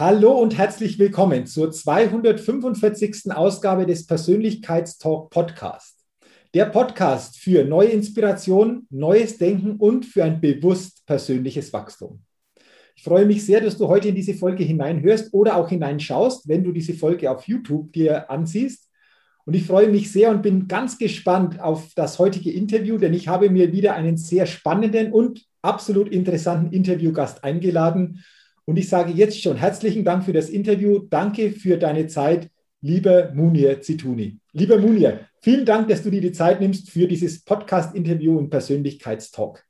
Hallo und herzlich willkommen zur 245. Ausgabe des Persönlichkeitstalk Podcast. Der Podcast für neue Inspiration, neues Denken und für ein bewusst persönliches Wachstum. Ich freue mich sehr, dass du heute in diese Folge hineinhörst oder auch hineinschaust, wenn du diese Folge auf YouTube dir ansiehst. Und ich freue mich sehr und bin ganz gespannt auf das heutige Interview, denn ich habe mir wieder einen sehr spannenden und absolut interessanten Interviewgast eingeladen. Und ich sage jetzt schon herzlichen Dank für das Interview. Danke für deine Zeit, lieber Munir Zituni. Lieber Munir, vielen Dank, dass du dir die Zeit nimmst für dieses Podcast-Interview und Persönlichkeitstalk.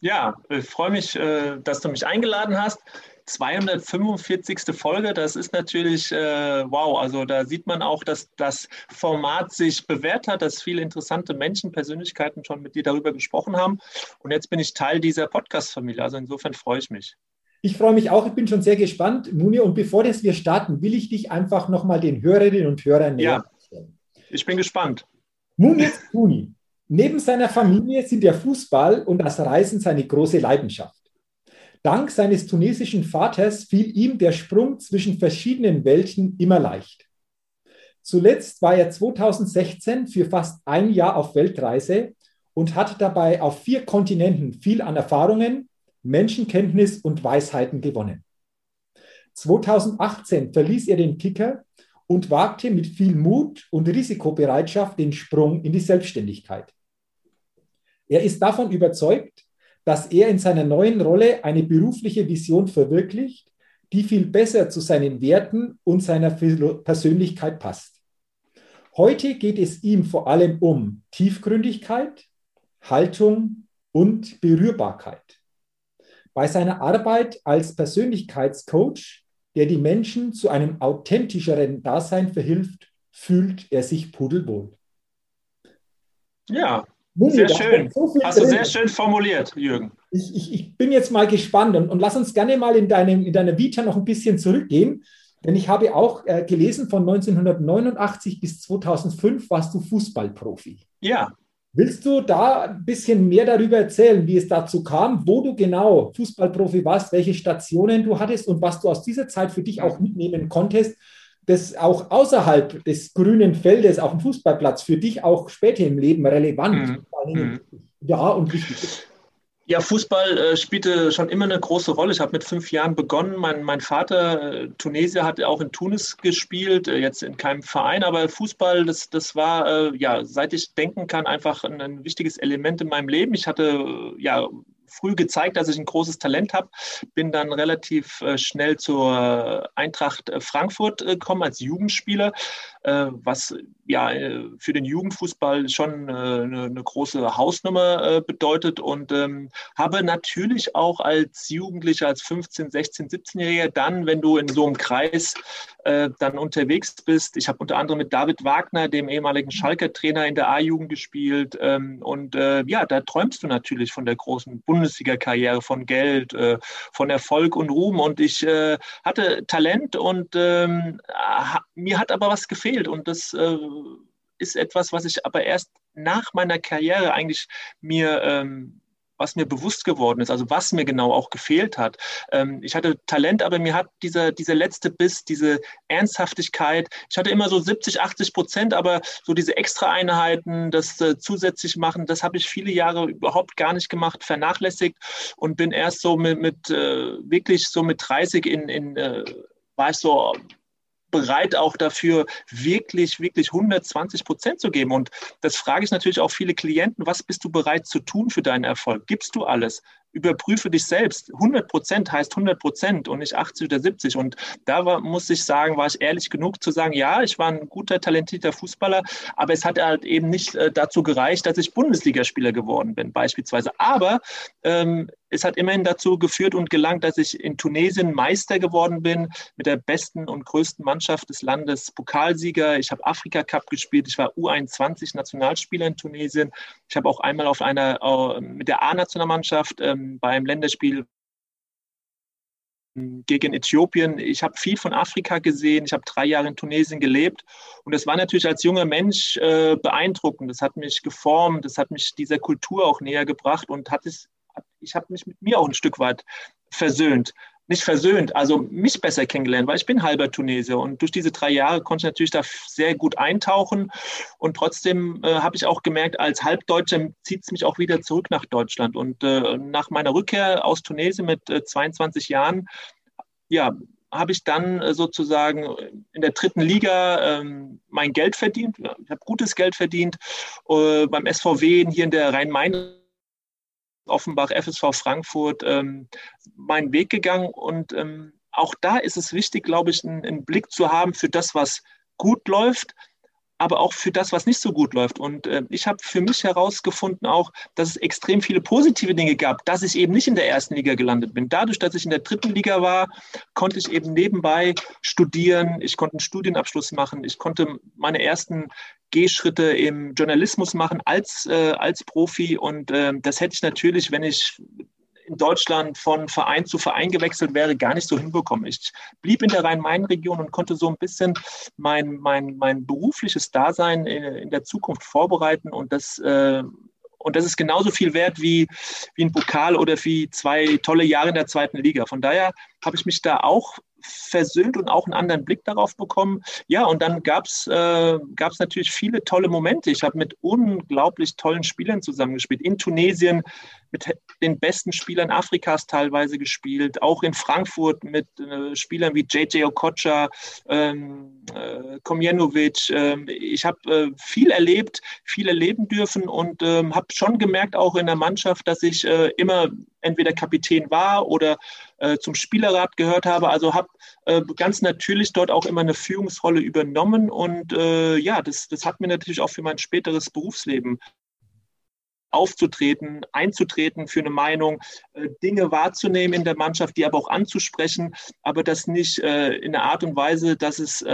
Ja, ich freue mich, äh, dass du mich eingeladen hast. 245. Folge, das ist natürlich äh, wow. Also da sieht man auch, dass das Format sich bewährt hat, dass viele interessante Menschen, Persönlichkeiten schon mit dir darüber gesprochen haben. Und jetzt bin ich Teil dieser Podcast-Familie. Also insofern freue ich mich. Ich freue mich auch, ich bin schon sehr gespannt, Muni. Und bevor das wir starten, will ich dich einfach nochmal den Hörerinnen und Hörern näher ja, stellen. Ich bin gespannt. Muni Muni. Neben seiner Familie sind der Fußball und das Reisen seine große Leidenschaft. Dank seines tunesischen Vaters fiel ihm der Sprung zwischen verschiedenen Welten immer leicht. Zuletzt war er 2016 für fast ein Jahr auf Weltreise und hat dabei auf vier Kontinenten viel an Erfahrungen, Menschenkenntnis und Weisheiten gewonnen. 2018 verließ er den Kicker und wagte mit viel Mut und Risikobereitschaft den Sprung in die Selbstständigkeit. Er ist davon überzeugt, dass er in seiner neuen Rolle eine berufliche Vision verwirklicht, die viel besser zu seinen Werten und seiner Persönlichkeit passt. Heute geht es ihm vor allem um Tiefgründigkeit, Haltung und Berührbarkeit. Bei seiner Arbeit als Persönlichkeitscoach, der die Menschen zu einem authentischeren Dasein verhilft, fühlt er sich pudelwohl. Ja, sehr schön. So Hast du sehr schön formuliert, Jürgen. Ich, ich, ich, bin jetzt mal gespannt und, und lass uns gerne mal in, deinem, in deiner Vita noch ein bisschen zurückgehen. Denn ich habe auch äh, gelesen, von 1989 bis 2005 warst du Fußballprofi. Ja. Willst du da ein bisschen mehr darüber erzählen, wie es dazu kam, wo du genau Fußballprofi warst, welche Stationen du hattest und was du aus dieser Zeit für dich auch mitnehmen konntest, das auch außerhalb des grünen Feldes auf dem Fußballplatz für dich auch später im Leben relevant mhm. ja und wichtig ist? Ja, Fußball äh, spielte schon immer eine große Rolle. Ich habe mit fünf Jahren begonnen. Mein, mein Vater, äh, Tunesier, hat auch in Tunis gespielt, äh, jetzt in keinem Verein, aber Fußball, das, das war, äh, ja, seit ich denken kann, einfach ein, ein, wichtiges Element in meinem Leben. Ich hatte, äh, ja, früh gezeigt, dass ich ein großes Talent habe. Bin dann relativ äh, schnell zur Eintracht Frankfurt gekommen als Jugendspieler, was ja für den Jugendfußball schon eine, eine große Hausnummer bedeutet und ähm, habe natürlich auch als Jugendlicher, als 15, 16, 17-Jähriger dann, wenn du in so einem Kreis dann unterwegs bist, ich habe unter anderem mit David Wagner, dem ehemaligen Schalker Trainer in der A-Jugend gespielt ähm, und ja, da träumst du natürlich von der großen Bundesliga Bundesliga-Karriere, von Geld, äh, von Erfolg und Ruhm. Und ich äh, hatte Talent und ähm, mir hat aber was gefehlt. Und das äh, ist etwas, was ich aber erst nach meiner Karriere eigentlich mir ähm, was mir bewusst geworden ist, also was mir genau auch gefehlt hat. Ähm, ich hatte Talent, aber mir hat dieser, dieser letzte Biss, diese Ernsthaftigkeit, ich hatte immer so 70, 80 Prozent, aber so diese Extra-Einheiten, das äh, zusätzlich machen, das habe ich viele Jahre überhaupt gar nicht gemacht, vernachlässigt und bin erst so mit, mit äh, wirklich so mit 30 in, in äh, war ich so bereit auch dafür wirklich, wirklich 120 Prozent zu geben. Und das frage ich natürlich auch viele Klienten, was bist du bereit zu tun für deinen Erfolg? Gibst du alles? überprüfe dich selbst. 100 Prozent heißt 100 Prozent und nicht 80 oder 70. Und da war, muss ich sagen, war ich ehrlich genug zu sagen, ja, ich war ein guter, talentierter Fußballer, aber es hat halt eben nicht äh, dazu gereicht, dass ich Bundesligaspieler geworden bin, beispielsweise. Aber ähm, es hat immerhin dazu geführt und gelangt, dass ich in Tunesien Meister geworden bin mit der besten und größten Mannschaft des Landes, Pokalsieger. Ich habe Afrika Cup gespielt. Ich war U21 Nationalspieler in Tunesien. Ich habe auch einmal auf einer äh, mit der A-Nationalmannschaft ähm, beim Länderspiel gegen Äthiopien. Ich habe viel von Afrika gesehen. Ich habe drei Jahre in Tunesien gelebt. Und das war natürlich als junger Mensch äh, beeindruckend. Das hat mich geformt. Das hat mich dieser Kultur auch näher gebracht und hat es ich habe mich mit mir auch ein Stück weit versöhnt. Nicht versöhnt, also mich besser kennengelernt, weil ich bin halber Tunesier und durch diese drei Jahre konnte ich natürlich da sehr gut eintauchen und trotzdem äh, habe ich auch gemerkt, als Halbdeutscher zieht es mich auch wieder zurück nach Deutschland und äh, nach meiner Rückkehr aus Tunesien mit äh, 22 Jahren, ja, habe ich dann äh, sozusagen in der dritten Liga ähm, mein Geld verdient. Ich habe gutes Geld verdient äh, beim SVW hier in der Rhein-Main Offenbach, FSV Frankfurt ähm, meinen Weg gegangen. Und ähm, auch da ist es wichtig, glaube ich, einen, einen, Blick zu haben für das, was gut läuft, aber auch für das, was nicht so gut läuft. Und äh, ich habe für mich herausgefunden auch, dass es extrem viele positive Dinge gab, dass ich eben nicht in der ersten Liga gelandet bin. Dadurch, dass ich in der dritten Liga war, konnte ich eben nebenbei studieren, ich konnte einen Studienabschluss machen, ich konnte meine ersten Gehschritte im Journalismus machen als, äh, als Profi. Und äh, das hätte ich natürlich, wenn ich in Deutschland von Verein zu Verein gewechselt wäre, gar nicht so hinbekommen. Ich blieb in der Rhein-Main-Region und konnte so ein bisschen mein, mein, mein berufliches Dasein in, in der Zukunft vorbereiten und das äh, und das ist genauso viel wert wie, wie ein Pokal oder wie zwei tolle Jahre in der zweiten Liga. Von daher habe ich mich da auch versöhnt und auch einen anderen Blick darauf bekommen. Ja, und dann gab es äh, natürlich viele tolle Momente. Ich habe mit unglaublich tollen Spielern zusammengespielt. In Tunesien mit den besten Spielern Afrikas teilweise gespielt, auch in Frankfurt mit äh, Spielern wie JJ Okocha, ähm, äh, Komjenovic. Ähm, ich habe äh, viel erlebt, viel erleben dürfen und ähm, habe schon gemerkt, auch in der Mannschaft, dass ich äh, immer entweder Kapitän war oder äh, zum Spielerrat gehört habe. Also habe äh, ganz natürlich dort auch immer eine Führungsrolle übernommen. Und äh, ja, das, das hat mir natürlich auch für mein späteres Berufsleben aufzutreten, einzutreten für eine Meinung, äh, Dinge wahrzunehmen in der Mannschaft, die aber auch anzusprechen, aber das nicht äh, in einer Art und Weise, dass es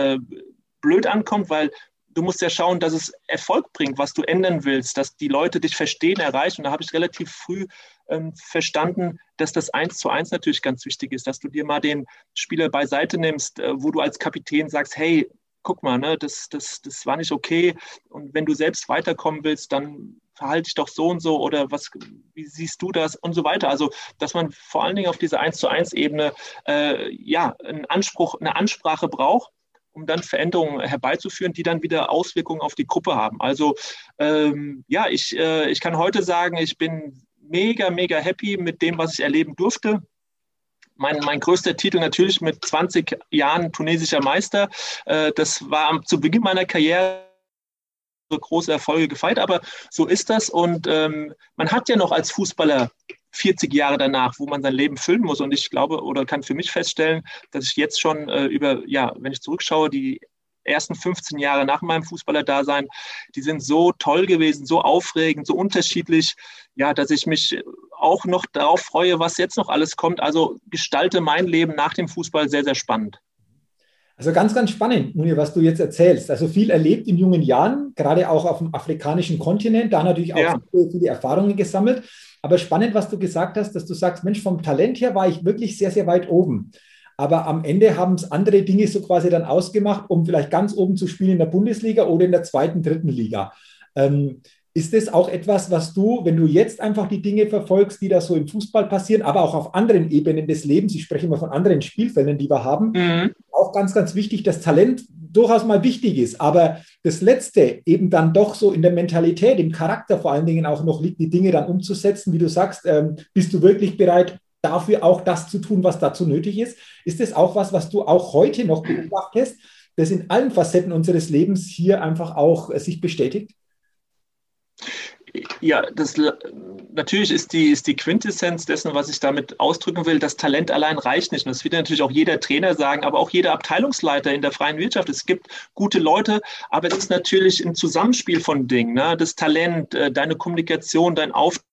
blöd ankommt, weil du musst ja schauen, dass es Erfolg bringt, was du ändern willst, dass die Leute dich verstehen, erreichen. Und da habe ich relativ früh ähm, verstanden, dass das eins zu eins natürlich ganz wichtig ist, dass du dir mal den Spieler beiseite nimmst, äh, wo du als Kapitän sagst, hey, guck mal, ne, das, das, das war nicht okay. Und wenn du selbst weiterkommen willst, dann verhalte dich doch so und so oder was, wie siehst du das und so weiter. Also, dass man vor allen Dingen auf dieser 1 zu 1 Ebene äh, ja, einen Anspruch, eine Ansprache braucht um dann Veränderungen herbeizuführen, die dann wieder Auswirkungen auf die Gruppe haben. Also ähm, ja, ich, äh, ich kann heute sagen, ich bin mega, mega happy mit dem, was ich erleben durfte. Mein, mein größter Titel natürlich mit 20 Jahren tunesischer Meister. Äh, das war zu Beginn meiner Karriere große Erfolge gefeiert, aber so ist das. Und ähm, man hat ja noch als Fußballer 40 Jahre danach, wo man sein Leben füllen muss. Und ich glaube oder kann für mich feststellen, dass ich jetzt schon äh, über, ja, wenn ich zurückschaue, die ersten 15 Jahre nach meinem Fußballerdasein, die sind so toll gewesen, so aufregend, so unterschiedlich, ja, dass ich mich auch noch darauf freue, was jetzt noch alles kommt. Also gestalte mein Leben nach dem Fußball sehr, sehr spannend. Also ganz, ganz spannend, Munir, was du jetzt erzählst. Also viel erlebt in jungen Jahren, gerade auch auf dem afrikanischen Kontinent, da natürlich auch ja. viele Erfahrungen gesammelt. Aber spannend, was du gesagt hast, dass du sagst, Mensch, vom Talent her war ich wirklich sehr, sehr weit oben. Aber am Ende haben es andere Dinge so quasi dann ausgemacht, um vielleicht ganz oben zu spielen in der Bundesliga oder in der zweiten, dritten Liga. Ähm, ist das auch etwas, was du, wenn du jetzt einfach die Dinge verfolgst, die da so im Fußball passieren, aber auch auf anderen Ebenen des Lebens, ich spreche immer von anderen Spielfällen, die wir haben, mhm. auch ganz, ganz wichtig, dass Talent durchaus mal wichtig ist, aber das Letzte eben dann doch so in der Mentalität, im Charakter vor allen Dingen auch noch liegt, die Dinge dann umzusetzen, wie du sagst, ähm, bist du wirklich bereit, dafür auch das zu tun, was dazu nötig ist? Ist das auch was, was du auch heute noch beobachtest? das in allen Facetten unseres Lebens hier einfach auch äh, sich bestätigt? Ja, das, natürlich ist die, ist die Quintessenz dessen, was ich damit ausdrücken will, das Talent allein reicht nicht. Und das wird natürlich auch jeder Trainer sagen, aber auch jeder Abteilungsleiter in der freien Wirtschaft. Es gibt gute Leute, aber es ist natürlich ein Zusammenspiel von Dingen. Ne? Das Talent, äh, deine Kommunikation, dein Auftrag,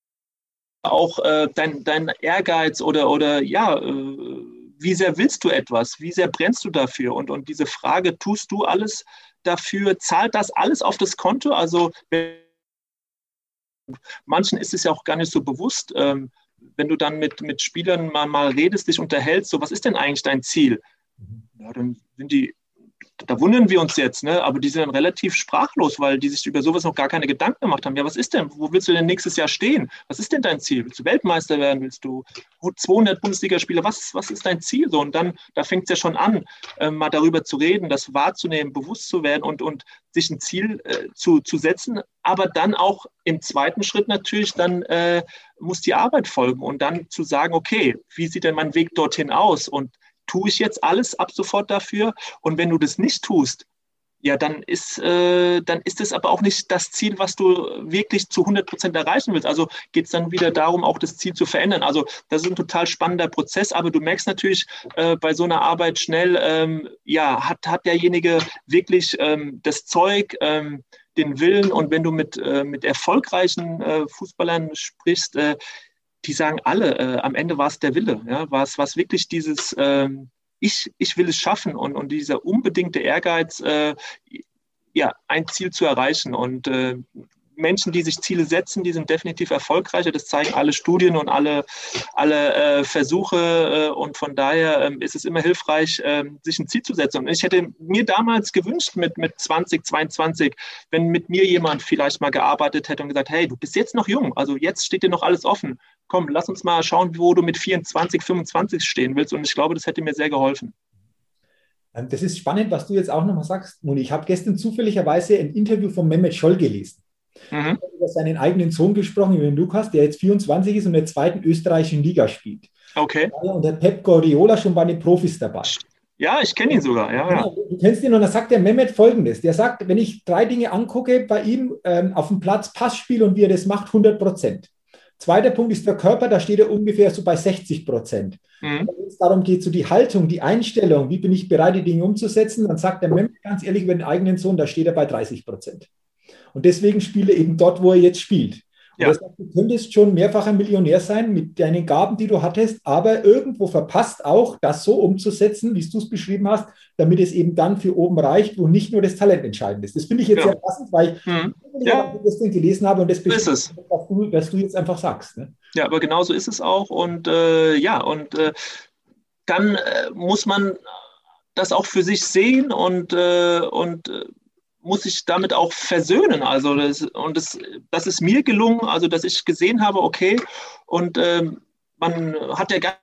auch äh, dein, dein Ehrgeiz oder, oder ja, äh, wie sehr willst du etwas? Wie sehr brennst du dafür? Und, und diese Frage, tust du alles dafür? Zahlt das alles auf das Konto? Also, wenn manchen ist es ja auch gar nicht so bewusst, ähm, wenn du dann mit, mit Spielern mal, mal redest, dich unterhältst, so was ist denn eigentlich dein Ziel? Mhm. Ja, dann sind die da wundern wir uns jetzt, ne? aber die sind dann relativ sprachlos, weil die sich über sowas noch gar keine Gedanken gemacht haben. Ja, was ist denn? Wo willst du denn nächstes Jahr stehen? Was ist denn dein Ziel? Willst du Weltmeister werden? Willst du 200 Bundesligaspieler? Was, was ist dein Ziel? So, und dann, da fängt es ja schon an, äh, mal darüber zu reden, das wahrzunehmen, bewusst zu werden und, und sich ein Ziel äh, zu, zu setzen, aber dann auch im zweiten Schritt natürlich, dann äh, muss die Arbeit folgen und dann zu sagen, okay, wie sieht denn mein Weg dorthin aus? Und tue ich jetzt alles ab sofort dafür? Und wenn du das nicht tust, ja, dann ist, äh, dann ist es aber auch nicht das Ziel, was du wirklich zu 100 Prozent erreichen willst. Also geht es dann wieder darum, auch das Ziel zu verändern. Also das ist ein total spannender Prozess, aber du merkst natürlich äh, bei so einer Arbeit schnell, ähm, ja, hat, hat derjenige wirklich ähm, das Zeug, ähm, den Willen und wenn du mit, äh, mit erfolgreichen äh, Fußballern sprichst, äh, die sagen alle, äh, am Ende war es der Wille, ja, war es wirklich dieses, ähm, ich, ich will es schaffen und, und dieser unbedingte Ehrgeiz, äh, ja, ein Ziel zu erreichen. Und äh, Menschen, die sich Ziele setzen, die sind definitiv erfolgreicher. Das zeigen alle Studien und alle, alle äh, Versuche. Äh, und von daher ähm, ist es immer hilfreich, äh, sich ein Ziel zu setzen. Und ich hätte mir damals gewünscht, mit, mit 20, 22, wenn mit mir jemand vielleicht mal gearbeitet hätte und gesagt, hey, du bist jetzt noch jung, also jetzt steht dir noch alles offen. Komm, lass uns mal schauen, wo du mit 24, 25 stehen willst. Und ich glaube, das hätte mir sehr geholfen. Ähm, das ist spannend, was du jetzt auch nochmal sagst, Moni. Ich habe gestern zufälligerweise ein Interview von Mehmet Scholl gelesen. Mhm. Über seinen eigenen Sohn gesprochen, über den Lukas, der jetzt 24 ist und in der zweiten österreichischen Liga spielt. Okay. Und der Pep Guardiola schon bei den Profis dabei. Ja, ich kenne ihn sogar. Ja, ja. Genau, du kennst ihn und dann sagt der Mehmet folgendes: Der sagt, wenn ich drei Dinge angucke bei ihm ähm, auf dem Platz, Passspiel und wie er das macht, 100 Prozent. Zweiter Punkt ist der Körper, da steht er ungefähr so bei 60 Prozent. Mhm. Wenn es darum geht, so die Haltung, die Einstellung, wie bin ich bereit, die Dinge umzusetzen, dann sagt der Mehmet ganz ehrlich über den eigenen Sohn, da steht er bei 30 Prozent. Und deswegen spielt er eben dort, wo er jetzt spielt. Ja. Das heißt, du könntest schon mehrfacher Millionär sein mit deinen Gaben, die du hattest, aber irgendwo verpasst auch, das so umzusetzen, wie du es beschrieben hast, damit es eben dann für oben reicht, wo nicht nur das Talent entscheidend ist. Das finde ich jetzt ja. sehr passend, weil ich hm. ja. das gelesen habe und das ist was du, was du jetzt einfach sagst. Ne? Ja, aber genau so ist es auch. Und äh, ja, und äh, dann äh, muss man das auch für sich sehen und, äh, und äh, muss ich damit auch versöhnen. Also das, und das, das ist mir gelungen, also dass ich gesehen habe, okay, und ähm, man hat ja gar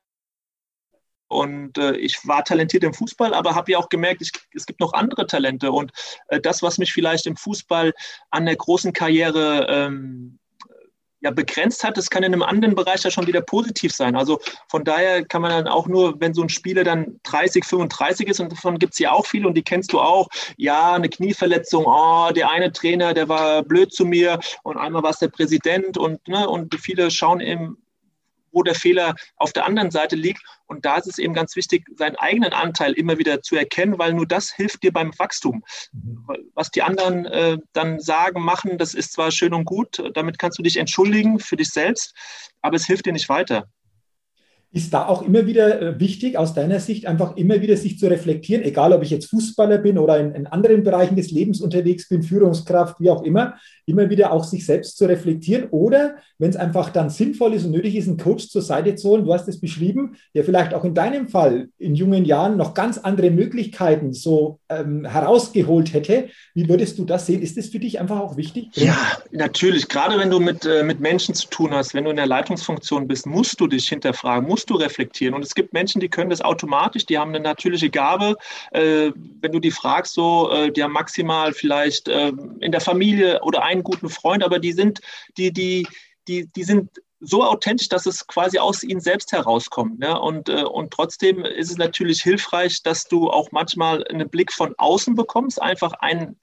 und äh, ich war talentiert im Fußball, aber habe ja auch gemerkt, ich, es gibt noch andere Talente. Und äh, das, was mich vielleicht im Fußball an der großen Karriere ähm, ja, begrenzt hat, das kann in einem anderen Bereich ja schon wieder positiv sein. Also von daher kann man dann auch nur, wenn so ein Spieler dann 30, 35 ist, und davon gibt es ja auch viele und die kennst du auch, ja, eine Knieverletzung, oh, der eine Trainer, der war blöd zu mir und einmal war es der Präsident und, ne, und viele schauen eben wo der Fehler auf der anderen Seite liegt. Und da ist es eben ganz wichtig, seinen eigenen Anteil immer wieder zu erkennen, weil nur das hilft dir beim Wachstum. Mhm. Was die anderen äh, dann sagen, machen, das ist zwar schön und gut, damit kannst du dich entschuldigen für dich selbst, aber es hilft dir nicht weiter. Ist da auch immer wieder äh, wichtig, aus deiner Sicht einfach immer wieder sich zu reflektieren, egal ob ich jetzt Fußballer bin oder in, in, anderen Bereichen des Lebens unterwegs bin, Führungskraft, wie auch immer, immer wieder auch sich selbst zu reflektieren oder wenn es einfach dann sinnvoll ist und nötig ist, einen Coach zur Seite zu holen, du hast es beschrieben, der vielleicht auch in deinem Fall in jungen Jahren noch ganz andere Möglichkeiten so ähm, herausgeholt hätte. Wie würdest du das sehen? Ist das für dich einfach auch wichtig? Ja, natürlich. Gerade wenn du mit, äh, mit Menschen zu tun hast, wenn du in der Leitungsfunktion bist, musst du dich hinterfragen, musst du reflektieren. Und es gibt Menschen, die können das automatisch, die haben eine natürliche Gabe. Äh, wenn du die fragst, so, äh, die haben maximal vielleicht äh, in der Familie oder ein einen guten Freund, aber die sind, die, die, die, die sind so authentisch, dass es quasi aus ihnen selbst herauskommt. Ne? Und, äh, und trotzdem ist es natürlich hilfreich, dass du auch manchmal einen Blick von außen bekommst, einfach einen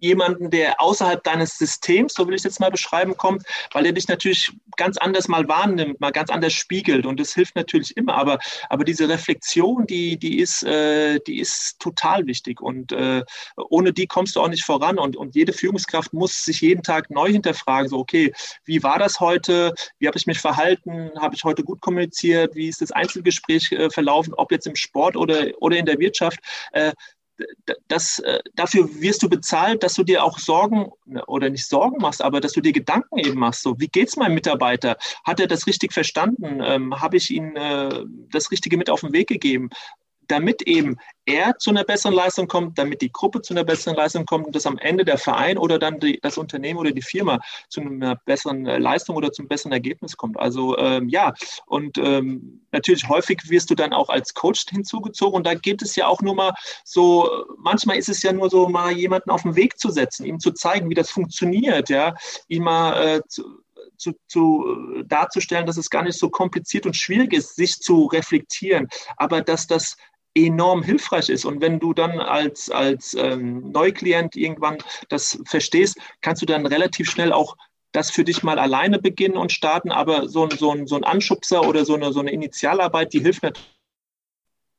jemanden, der außerhalb deines Systems, so will ich es jetzt mal beschreiben, kommt, weil er dich natürlich ganz anders mal wahrnimmt, mal ganz anders spiegelt. Und das hilft natürlich immer, aber, aber diese Reflexion, die, die, ist, äh, die ist total wichtig. Und äh, ohne die kommst du auch nicht voran. Und, und jede Führungskraft muss sich jeden Tag neu hinterfragen, so okay, wie war das heute, wie habe ich mich verhalten, habe ich heute gut kommuniziert, wie ist das Einzelgespräch äh, verlaufen, ob jetzt im Sport oder, oder in der Wirtschaft, äh, das, äh, dafür wirst du bezahlt, dass du dir auch Sorgen oder nicht Sorgen machst, aber dass du dir Gedanken eben machst. So, wie geht es meinem Mitarbeiter? Hat er das richtig verstanden? Ähm, Habe ich ihm äh, das Richtige mit auf den Weg gegeben? Damit eben er zu einer besseren Leistung kommt, damit die Gruppe zu einer besseren Leistung kommt und dass am Ende der Verein oder dann die, das Unternehmen oder die Firma zu einer besseren äh, Leistung oder zum besseren Ergebnis kommt. Also ähm, ja, und ähm, natürlich häufig wirst du dann auch als Coach hinzugezogen und da geht es ja auch nur mal so, manchmal ist es ja nur so, mal jemanden auf den Weg zu setzen, ihm zu zeigen, wie das funktioniert, ja, ihm mal äh, zu, zu, zu, darzustellen, dass es gar nicht so kompliziert und schwierig ist, sich zu reflektieren, aber dass das enorm hilfreich ist. Und wenn du dann als, als ähm, Neuklient irgendwann das verstehst, kannst du dann relativ schnell auch das für dich mal alleine beginnen und starten. Aber so, so, ein, so ein Anschubser oder so eine, so eine Initialarbeit, die hilft natürlich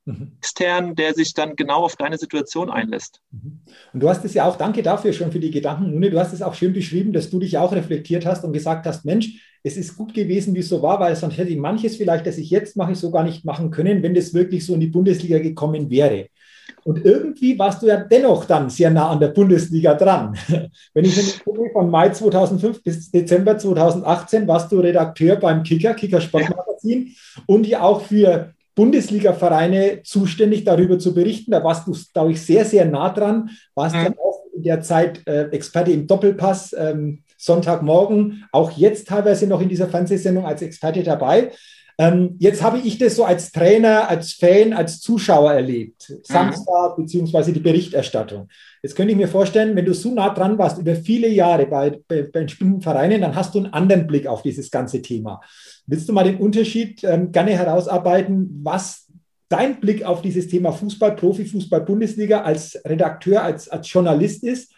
mhm. extern, der sich dann genau auf deine Situation einlässt. Mhm. Und du hast es ja auch, danke dafür schon für die Gedanken, Nune, du hast es auch schön beschrieben, dass du dich auch reflektiert hast und gesagt hast, Mensch, es ist gut gewesen, wie es so war, weil sonst hätte ich manches vielleicht, das ich jetzt mache, so gar nicht machen können, wenn das wirklich so in die Bundesliga gekommen wäre. Und irgendwie warst du ja dennoch dann sehr nah an der Bundesliga dran. Wenn ich gucke, von Mai 2005 bis Dezember 2018 warst du Redakteur beim Kicker, Kicker Sportmagazin ja. und ja auch für Bundesliga-Vereine zuständig, darüber zu berichten. Da warst du, glaube ich, sehr, sehr nah dran. Warst mhm. ja auch in der Zeit äh, Experte im Doppelpass. Ähm, Sonntagmorgen, auch jetzt teilweise noch in dieser Fernsehsendung als Experte dabei. Ähm, jetzt habe ich das so als Trainer, als Fan, als Zuschauer erlebt. Mhm. Samstag beziehungsweise die Berichterstattung. Jetzt könnte ich mir vorstellen, wenn du so nah dran warst über viele Jahre bei, bei, bei bestimmten Vereinen, dann hast du einen anderen Blick auf dieses ganze Thema. Willst du mal den Unterschied ähm, gerne herausarbeiten, was dein Blick auf dieses Thema Fußball, Profifußball, Bundesliga als Redakteur, als, als Journalist ist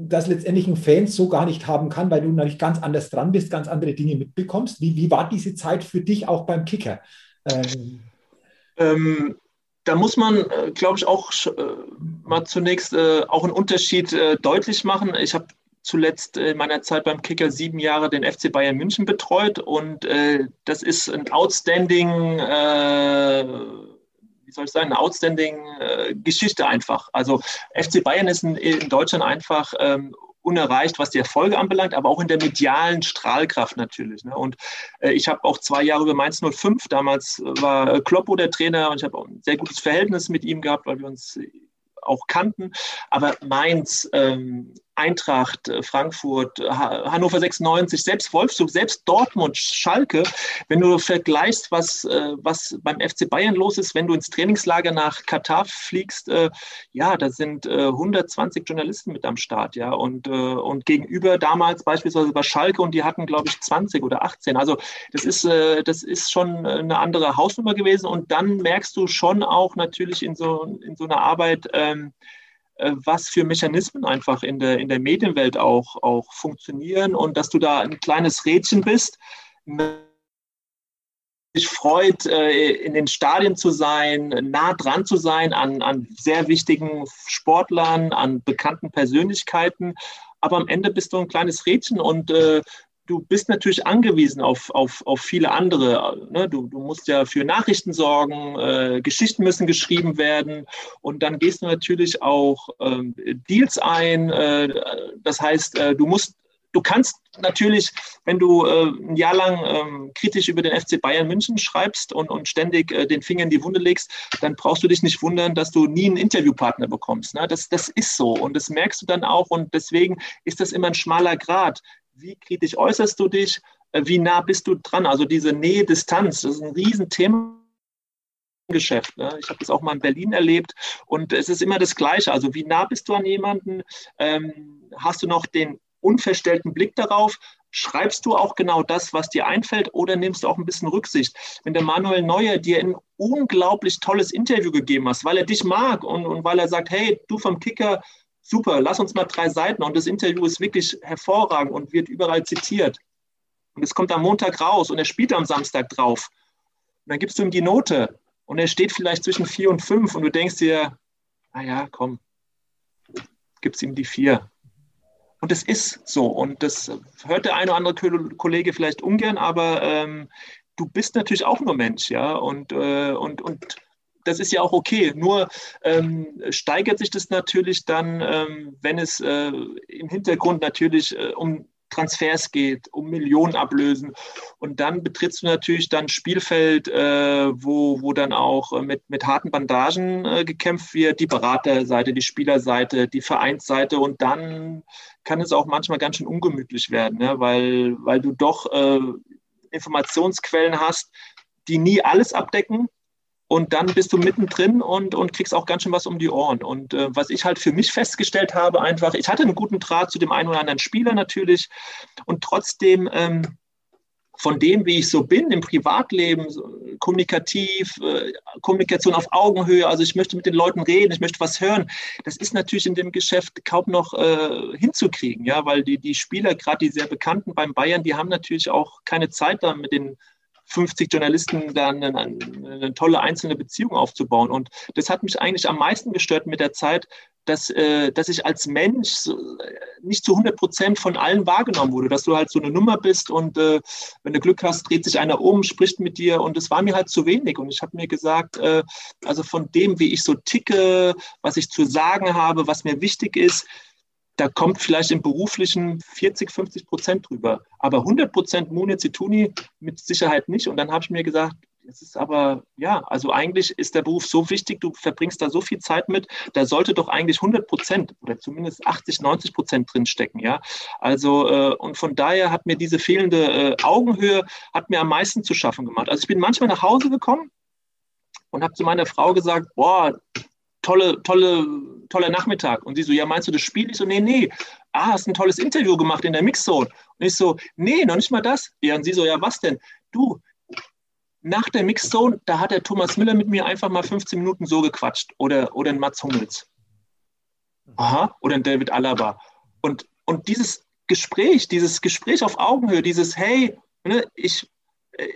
das letztendlich ein Fan so gar nicht haben kann, weil du natürlich ganz anders dran bist, ganz andere Dinge mitbekommst. Wie, wie war diese Zeit für dich auch beim Kicker? Ähm, ähm, da muss man, äh, glaube ich, auch äh, mal zunächst äh, auch einen Unterschied äh, deutlich machen. Ich habe zuletzt in meiner Zeit beim Kicker sieben Jahre den FC Bayern München betreut und äh, das ist ein outstanding äh, wie soll ich sagen, eine outstanding äh, Geschichte einfach. Also FC Bayern ist in, in Deutschland einfach ähm, unerreicht, was die Erfolge anbelangt, aber auch in der medialen Strahlkraft natürlich. Ne? Und äh, ich habe auch zwei Jahre über Mainz 05, damals war Kloppo der Trainer und ich habe auch ein sehr gutes Verhältnis mit ihm gehabt, weil wir uns auch kannten. Aber Mainz, ähm, Eintracht, äh, Frankfurt, Hannover 96, selbst Wolfsburg, selbst Dortmund, Schalke, wenn du vergleichst, was, äh, was beim FC Bayern los ist, wenn du ins Trainingslager nach Katar fliegst, äh, ja, da sind 120 Journalisten mit am Start, ja, und, und gegenüber damals beispielsweise bei Schalke und die hatten, glaube ich, 20 oder 18. Also das ist, das ist schon eine andere Hausnummer gewesen. Und dann merkst du schon auch natürlich in so, in so einer Arbeit, ähm, äh, was für Mechanismen einfach in der, in der Medienwelt auch, auch funktionieren und dass du da ein kleines Rädchen bist, sich freut, äh, in den Stadien zu sein, nah dran zu sein an, an sehr wichtigen Sportlern, an bekannten Persönlichkeiten. Aber am Ende bist du ein kleines Rädchen und äh, du bist natürlich angewiesen auf, auf, auf viele andere. Ne? Du, du musst ja für Nachrichten sorgen, äh, Geschichten müssen geschrieben werden und dann gehst du natürlich auch ähm, Deals ein. Äh, das heißt, äh, du musst Du kannst natürlich, wenn du äh, ein Jahr lang ähm, kritisch über den FC Bayern München schreibst und, und ständig äh, den Finger in die Wunde legst, dann brauchst du dich nicht wundern, dass du nie einen Interviewpartner bekommst. Ne? Das, das ist so und das merkst du dann auch und deswegen ist das immer ein schmaler Grad wie kritisch äußerst du dich, äh, wie nah bist du dran? Also diese Nähe-Distanz, das ist ein Riesenthema. Geschäft. Ne? Ich habe das auch mal in Berlin erlebt und es ist immer das Gleiche. Also wie nah bist du an jemanden? Ähm, hast du noch den unverstellten Blick darauf? schreibst du auch genau das, was dir einfällt, oder nimmst du auch ein bisschen Rücksicht? Wenn der Manuel Neuer dir ein unglaublich tolles Interview gegeben hast, weil er dich mag und, und weil er sagt, hey, du vom Kicker, super, lass uns mal drei Seiten und das Interview ist wirklich hervorragend und wird überall zitiert. Und es kommt am Montag raus und er spielt am Samstag drauf. Und dann gibst du ihm die Note und er steht vielleicht zwischen vier und fünf und du denkst dir, naja, komm, gibst ihm die vier. Und es ist so. Und das hört der eine oder andere Kollege vielleicht ungern, aber ähm, du bist natürlich auch nur Mensch, ja. Und, äh, und, und das ist ja auch okay. Nur ähm, steigert sich das natürlich dann, ähm, wenn es äh, im Hintergrund natürlich äh, um Transfers geht, um Millionen ablösen. Und dann betrittst du natürlich dann Spielfeld, äh, wo, wo dann auch äh, mit, mit harten Bandagen äh, gekämpft wird, die Beraterseite, die Spielerseite, die Vereinsseite. Und dann kann es auch manchmal ganz schön ungemütlich werden, ne? weil, weil du doch äh, Informationsquellen hast, die nie alles abdecken, und dann bist du mittendrin und, und kriegst auch ganz schön was um die Ohren. Und äh, was ich halt für mich festgestellt habe, einfach, ich hatte einen guten Draht zu dem einen oder anderen Spieler natürlich. Und trotzdem ähm, von dem, wie ich so bin im Privatleben, kommunikativ, äh, Kommunikation auf Augenhöhe, also ich möchte mit den Leuten reden, ich möchte was hören, das ist natürlich in dem Geschäft kaum noch äh, hinzukriegen, ja, weil die, die Spieler, gerade die sehr bekannten beim Bayern, die haben natürlich auch keine Zeit da mit den 50 Journalisten dann eine, eine, tolle einzelne Beziehung aufzubauen. Und das hat mich eigentlich am meisten gestört mit der Zeit, dass, äh, dass ich als Mensch nicht zu 100 Prozent von allen wahrgenommen wurde, dass du halt so eine Nummer bist und äh, wenn du Glück hast, dreht sich einer um, spricht mit dir und es war mir halt zu wenig. Und ich habe mir gesagt, äh, also von dem, wie ich so ticke, was ich zu sagen habe, was mir wichtig ist, da kommt vielleicht im beruflichen 40, 50 Prozent drüber. Aber 100 Prozent Mune Zituni mit Sicherheit nicht. Und dann habe ich mir gesagt, es ist aber, ja, also eigentlich ist der Beruf so wichtig, du verbringst da so viel Zeit mit, da sollte doch eigentlich 100 Prozent oder zumindest 80, 90 Prozent drinstecken, ja. Also, äh, und von daher hat mir diese fehlende äh, Augenhöhe, hat mir am meisten zu schaffen gemacht. Also ich bin manchmal nach Hause gekommen und habe zu meiner Frau gesagt, boah, tolle, tolle, toller Nachmittag. Und sie so, ja, meinst du das Spiel? Ich so, nee, nee. Ah, hast ein tolles Interview gemacht in der Mixzone. Und ich so, nee, noch nicht mal das. Ja, und sie so, ja, was denn? Du, nach der Mixzone, da hat der Thomas Müller mit mir einfach mal 15 Minuten so gequatscht. Oder, oder ein Mats Hummels. Aha, oder ein David Alaba. Und, und dieses Gespräch, dieses Gespräch auf Augenhöhe, dieses, hey, ne, ich,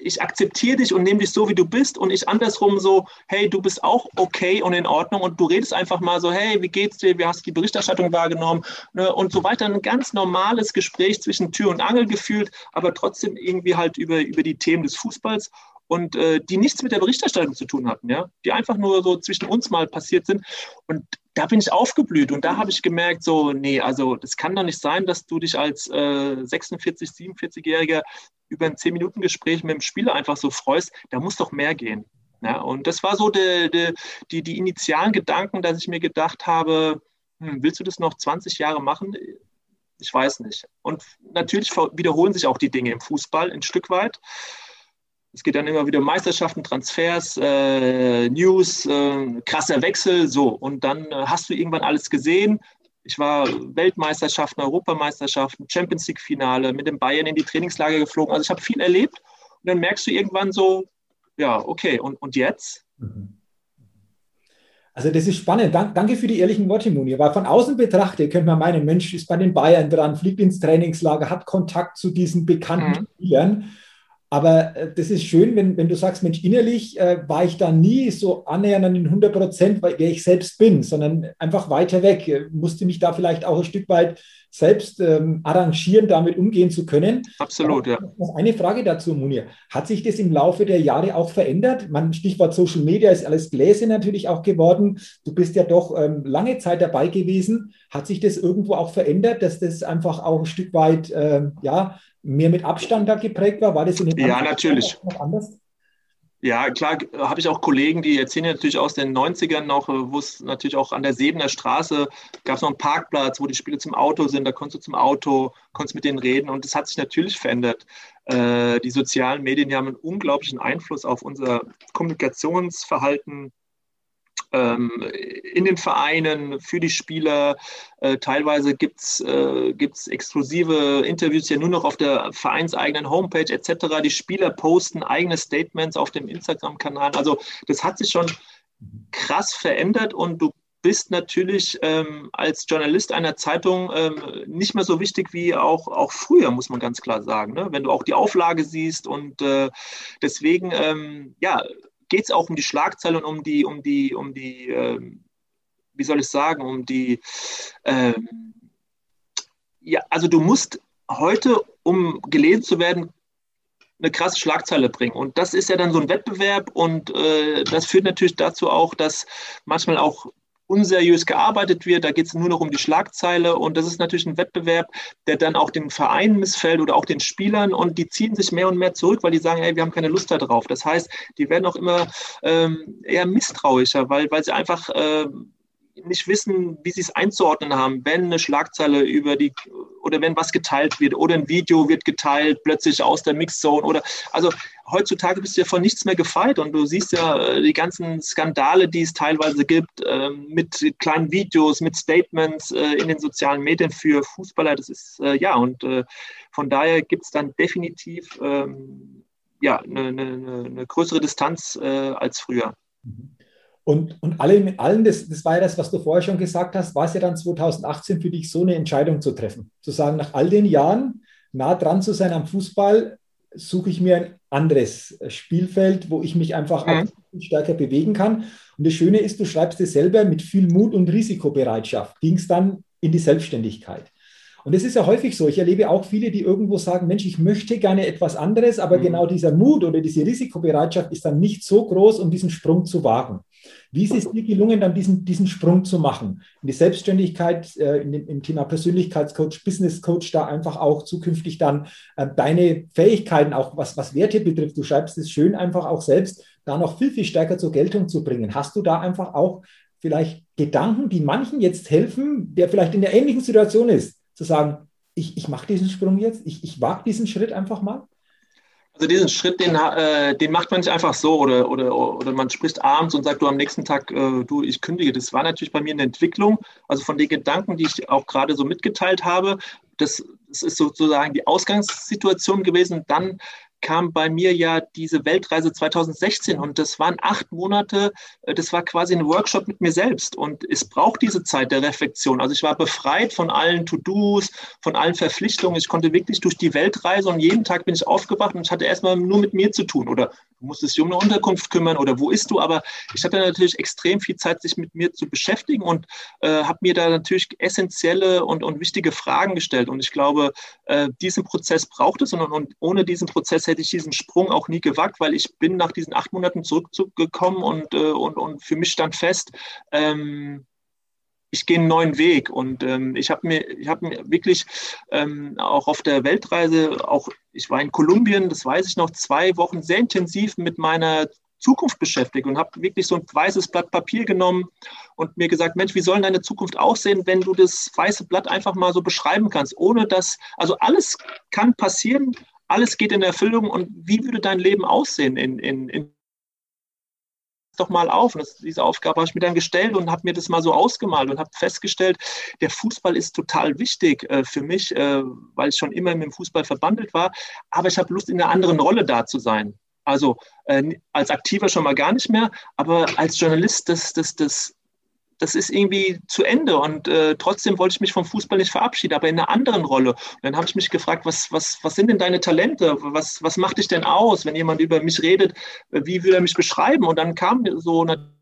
ich akzeptiere dich und nehme dich so, wie du bist. Und ich andersrum so, hey, du bist auch okay und in Ordnung. Und du redest einfach mal so, hey, wie geht's dir, wie hast du die Berichterstattung wahrgenommen? Ne, und so weiter. Ein ganz normales Gespräch zwischen Tür und Angel gefühlt, aber trotzdem irgendwie halt über, über die Themen des Fußballs und äh, die nichts mit der Berichterstattung zu tun hatten, ja, die einfach nur so zwischen uns mal passiert sind. Und da bin ich aufgeblüht und da habe ich gemerkt, so, nee, also das kann doch nicht sein, dass du dich als äh, 46, 47-Jähriger über ein 10-Minuten-Gespräch mit dem Spieler einfach so freust. Da muss doch mehr gehen. Ja, und das war so die, die, die, die initialen Gedanken, dass ich mir gedacht habe, hm, willst du das noch 20 Jahre machen? Ich weiß nicht. Und natürlich wiederholen sich auch die Dinge im Fußball ein Stück weit. Es geht dann immer wieder um Meisterschaften, Transfers, äh, News, äh, krasser Wechsel, so. Und dann äh, hast du irgendwann alles gesehen. Ich war Weltmeisterschaften, Europameisterschaften, Champions League-Finale, mit dem Bayern in die Trainingslager geflogen. Also ich habe viel erlebt. Und dann merkst du irgendwann so, ja, okay, und, und jetzt? Mhm. Also das ist spannend. danke für die ehrlichen Worte, Muni. Weil von außen betrachtet könnte man meinen, Mensch ist bei den Bayern dran, fliegt ins Trainingslager, hat Kontakt zu diesen bekannten mhm. Spielern. Aber äh, das ist schön, wenn, wenn du sagst, Mensch, innerlich äh, war ich da nie so annähernd an den 100 Prozent, wer ich selbst bin, sondern einfach weiter weg. Ich musste mich da vielleicht auch ein Stück weit selbst ähm, arrangieren, damit umgehen zu können. Absolut, ja. Noch eine Frage dazu, Munir. Hat sich das im Laufe der Jahre auch verändert? Man, Stichwort Social Media ist alles Gläser natürlich auch geworden. Du bist ja doch ähm, lange Zeit dabei gewesen. Hat sich das irgendwo auch verändert, dass das einfach auch ein Stück weit, ähm, ja, mehr mit Abstand da geprägt war? War das in den Ja, natürlich. Anders? Ja, klar, habe ich auch Kollegen, die erzählen natürlich aus den 90ern noch, wo es natürlich auch an der Sebener Straße gab es noch einen Parkplatz, wo die Spiele zum Auto sind, da konntest du zum Auto, konntest mit denen reden und das hat sich natürlich verändert. Äh, die sozialen Medien die haben einen unglaublichen Einfluss auf unser Kommunikationsverhalten in den Vereinen, für die Spieler. Äh, teilweise gibt es äh, exklusive Interviews ja nur noch auf der vereinseigenen Homepage etc. Die Spieler posten eigene Statements auf dem Instagram-Kanal. Also das hat sich schon krass verändert und du bist natürlich ähm, als Journalist einer Zeitung ähm, nicht mehr so wichtig wie auch, auch früher, muss man ganz klar sagen. Ne? Wenn du auch die Auflage siehst und äh, deswegen, ähm, ja, geht es auch um die Schlagzeile und um die, um die, um die, ähm, wie soll ich sagen, um die, ähm, ja, also du musst heute, um gelesen zu werden, eine krasse Schlagzeile bringen. Und das ist ja dann so ein Wettbewerb und äh, das führt natürlich dazu auch, dass manchmal auch unseriös gearbeitet wird. Da geht es nur noch um die Schlagzeile und das ist natürlich ein Wettbewerb, der dann auch den Vereinen missfällt oder auch den Spielern und die ziehen sich mehr und mehr zurück, weil die sagen, hey, wir haben keine Lust darauf. Das heißt, die werden auch immer ähm, eher misstrauischer, weil, weil sie einfach äh, nicht wissen, wie sie es einzuordnen haben, wenn eine Schlagzeile über die oder wenn was geteilt wird oder ein Video wird geteilt plötzlich aus der Mixzone oder also heutzutage bist du ja von nichts mehr gefeit und du siehst ja äh, die ganzen Skandale, die es teilweise gibt äh, mit kleinen Videos, mit Statements äh, in den sozialen Medien für Fußballer. Das ist äh, ja und äh, von daher gibt es dann definitiv ähm, ja eine, eine, eine, größere Distanz äh, als früher. Mhm. Und, und alle mit allen, das, das war ja das, was du vorher schon gesagt hast, war es ja dann 2018 für dich so eine Entscheidung zu treffen. Zu sagen, nach all den Jahren nah dran zu sein am Fußball, suche ich mir ein anderes Spielfeld, wo ich mich einfach mhm. stärker bewegen kann. Und das Schöne ist, du schreibst es selber mit viel Mut und Risikobereitschaft, ging es dann in die Selbstständigkeit. Und es ist ja häufig so. Ich erlebe auch viele, die irgendwo sagen, Mensch, ich möchte gerne etwas anderes, aber mhm. genau dieser Mut oder diese Risikobereitschaft ist dann nicht so groß, um diesen Sprung zu wagen. Wie ist es dir gelungen, dann diesen, diesen Sprung zu machen? In die Selbstständigkeit, äh, in dem, im Thema Persönlichkeitscoach, Business Coach, da einfach auch zukünftig dann äh, deine Fähigkeiten, auch was, was Werte betrifft, du schreibst es schön, einfach auch selbst da noch viel, viel stärker zur Geltung zu bringen. Hast du da einfach auch vielleicht Gedanken, die manchen jetzt helfen, der vielleicht in der ähnlichen Situation ist, zu sagen, ich, ich mache diesen Sprung jetzt, ich, ich wage diesen Schritt einfach mal? Also diesen Schritt, den, äh, den macht man nicht einfach so oder, oder, oder man spricht abends und sagt, du am nächsten Tag, äh, du, ich kündige. Das war natürlich bei mir eine Entwicklung, also von den Gedanken, die ich auch gerade so mitgeteilt habe. Das, das ist sozusagen die Ausgangssituation gewesen. Dann kam bei mir ja diese Weltreise 2016 und das waren acht Monate, äh, das war quasi ein Workshop mit mir selbst und es braucht diese Zeit der Reflexion. Also ich war befreit von allen To-Dos, von allen Verpflichtungen. Ich konnte wirklich durch die Weltreise und jeden Tag bin ich aufgewacht und ich hatte erstmal nur mit mir zu tun oder du musstest dich um eine Unterkunft kümmern oder wo ist du, aber ich hatte natürlich extrem viel Zeit, sich mit mir zu beschäftigen und äh, habe mir da natürlich essentielle und, und wichtige Fragen gestellt und ich glaube, äh, diesen Prozess braucht es und, und ohne diesen Prozess hätte ich diesen Sprung auch nie gewagt, weil ich bin nach diesen acht Monaten zurückgekommen und, äh, und, und für mich stand fest, ähm, ich gehe einen neuen Weg. Und ähm, ich habe mir, ich habe mir wirklich ähm, auch auf der Weltreise, auch ich war in Kolumbien, das weiß ich noch, zwei Wochen sehr intensiv mit meiner Zukunft beschäftigt und habe wirklich so ein weißes Blatt Papier genommen und mir gesagt, Mensch, wie soll deine Zukunft aussehen, wenn du das weiße Blatt einfach mal so beschreiben kannst, ohne dass, also alles kann passieren, alles geht in Erfüllung und wie würde dein Leben aussehen in, in, in doch mal auf. Das, diese Aufgabe habe ich mir dann gestellt und habe mir das mal so ausgemalt und habe festgestellt, der Fußball ist total wichtig äh, für mich, äh, weil ich schon immer mit dem Fußball verbandelt war. Aber ich habe Lust, in einer anderen Rolle da zu sein. Also äh, als Aktiver schon mal gar nicht mehr, aber als Journalist, das, das, das das ist irgendwie zu Ende und äh, trotzdem wollte ich mich vom Fußball nicht verabschieden, aber in einer anderen Rolle. Und dann habe ich mich gefragt, was, was, was sind denn deine Talente? Was, was macht dich denn aus, wenn jemand über mich redet? Wie will er mich beschreiben? Und dann kam so eine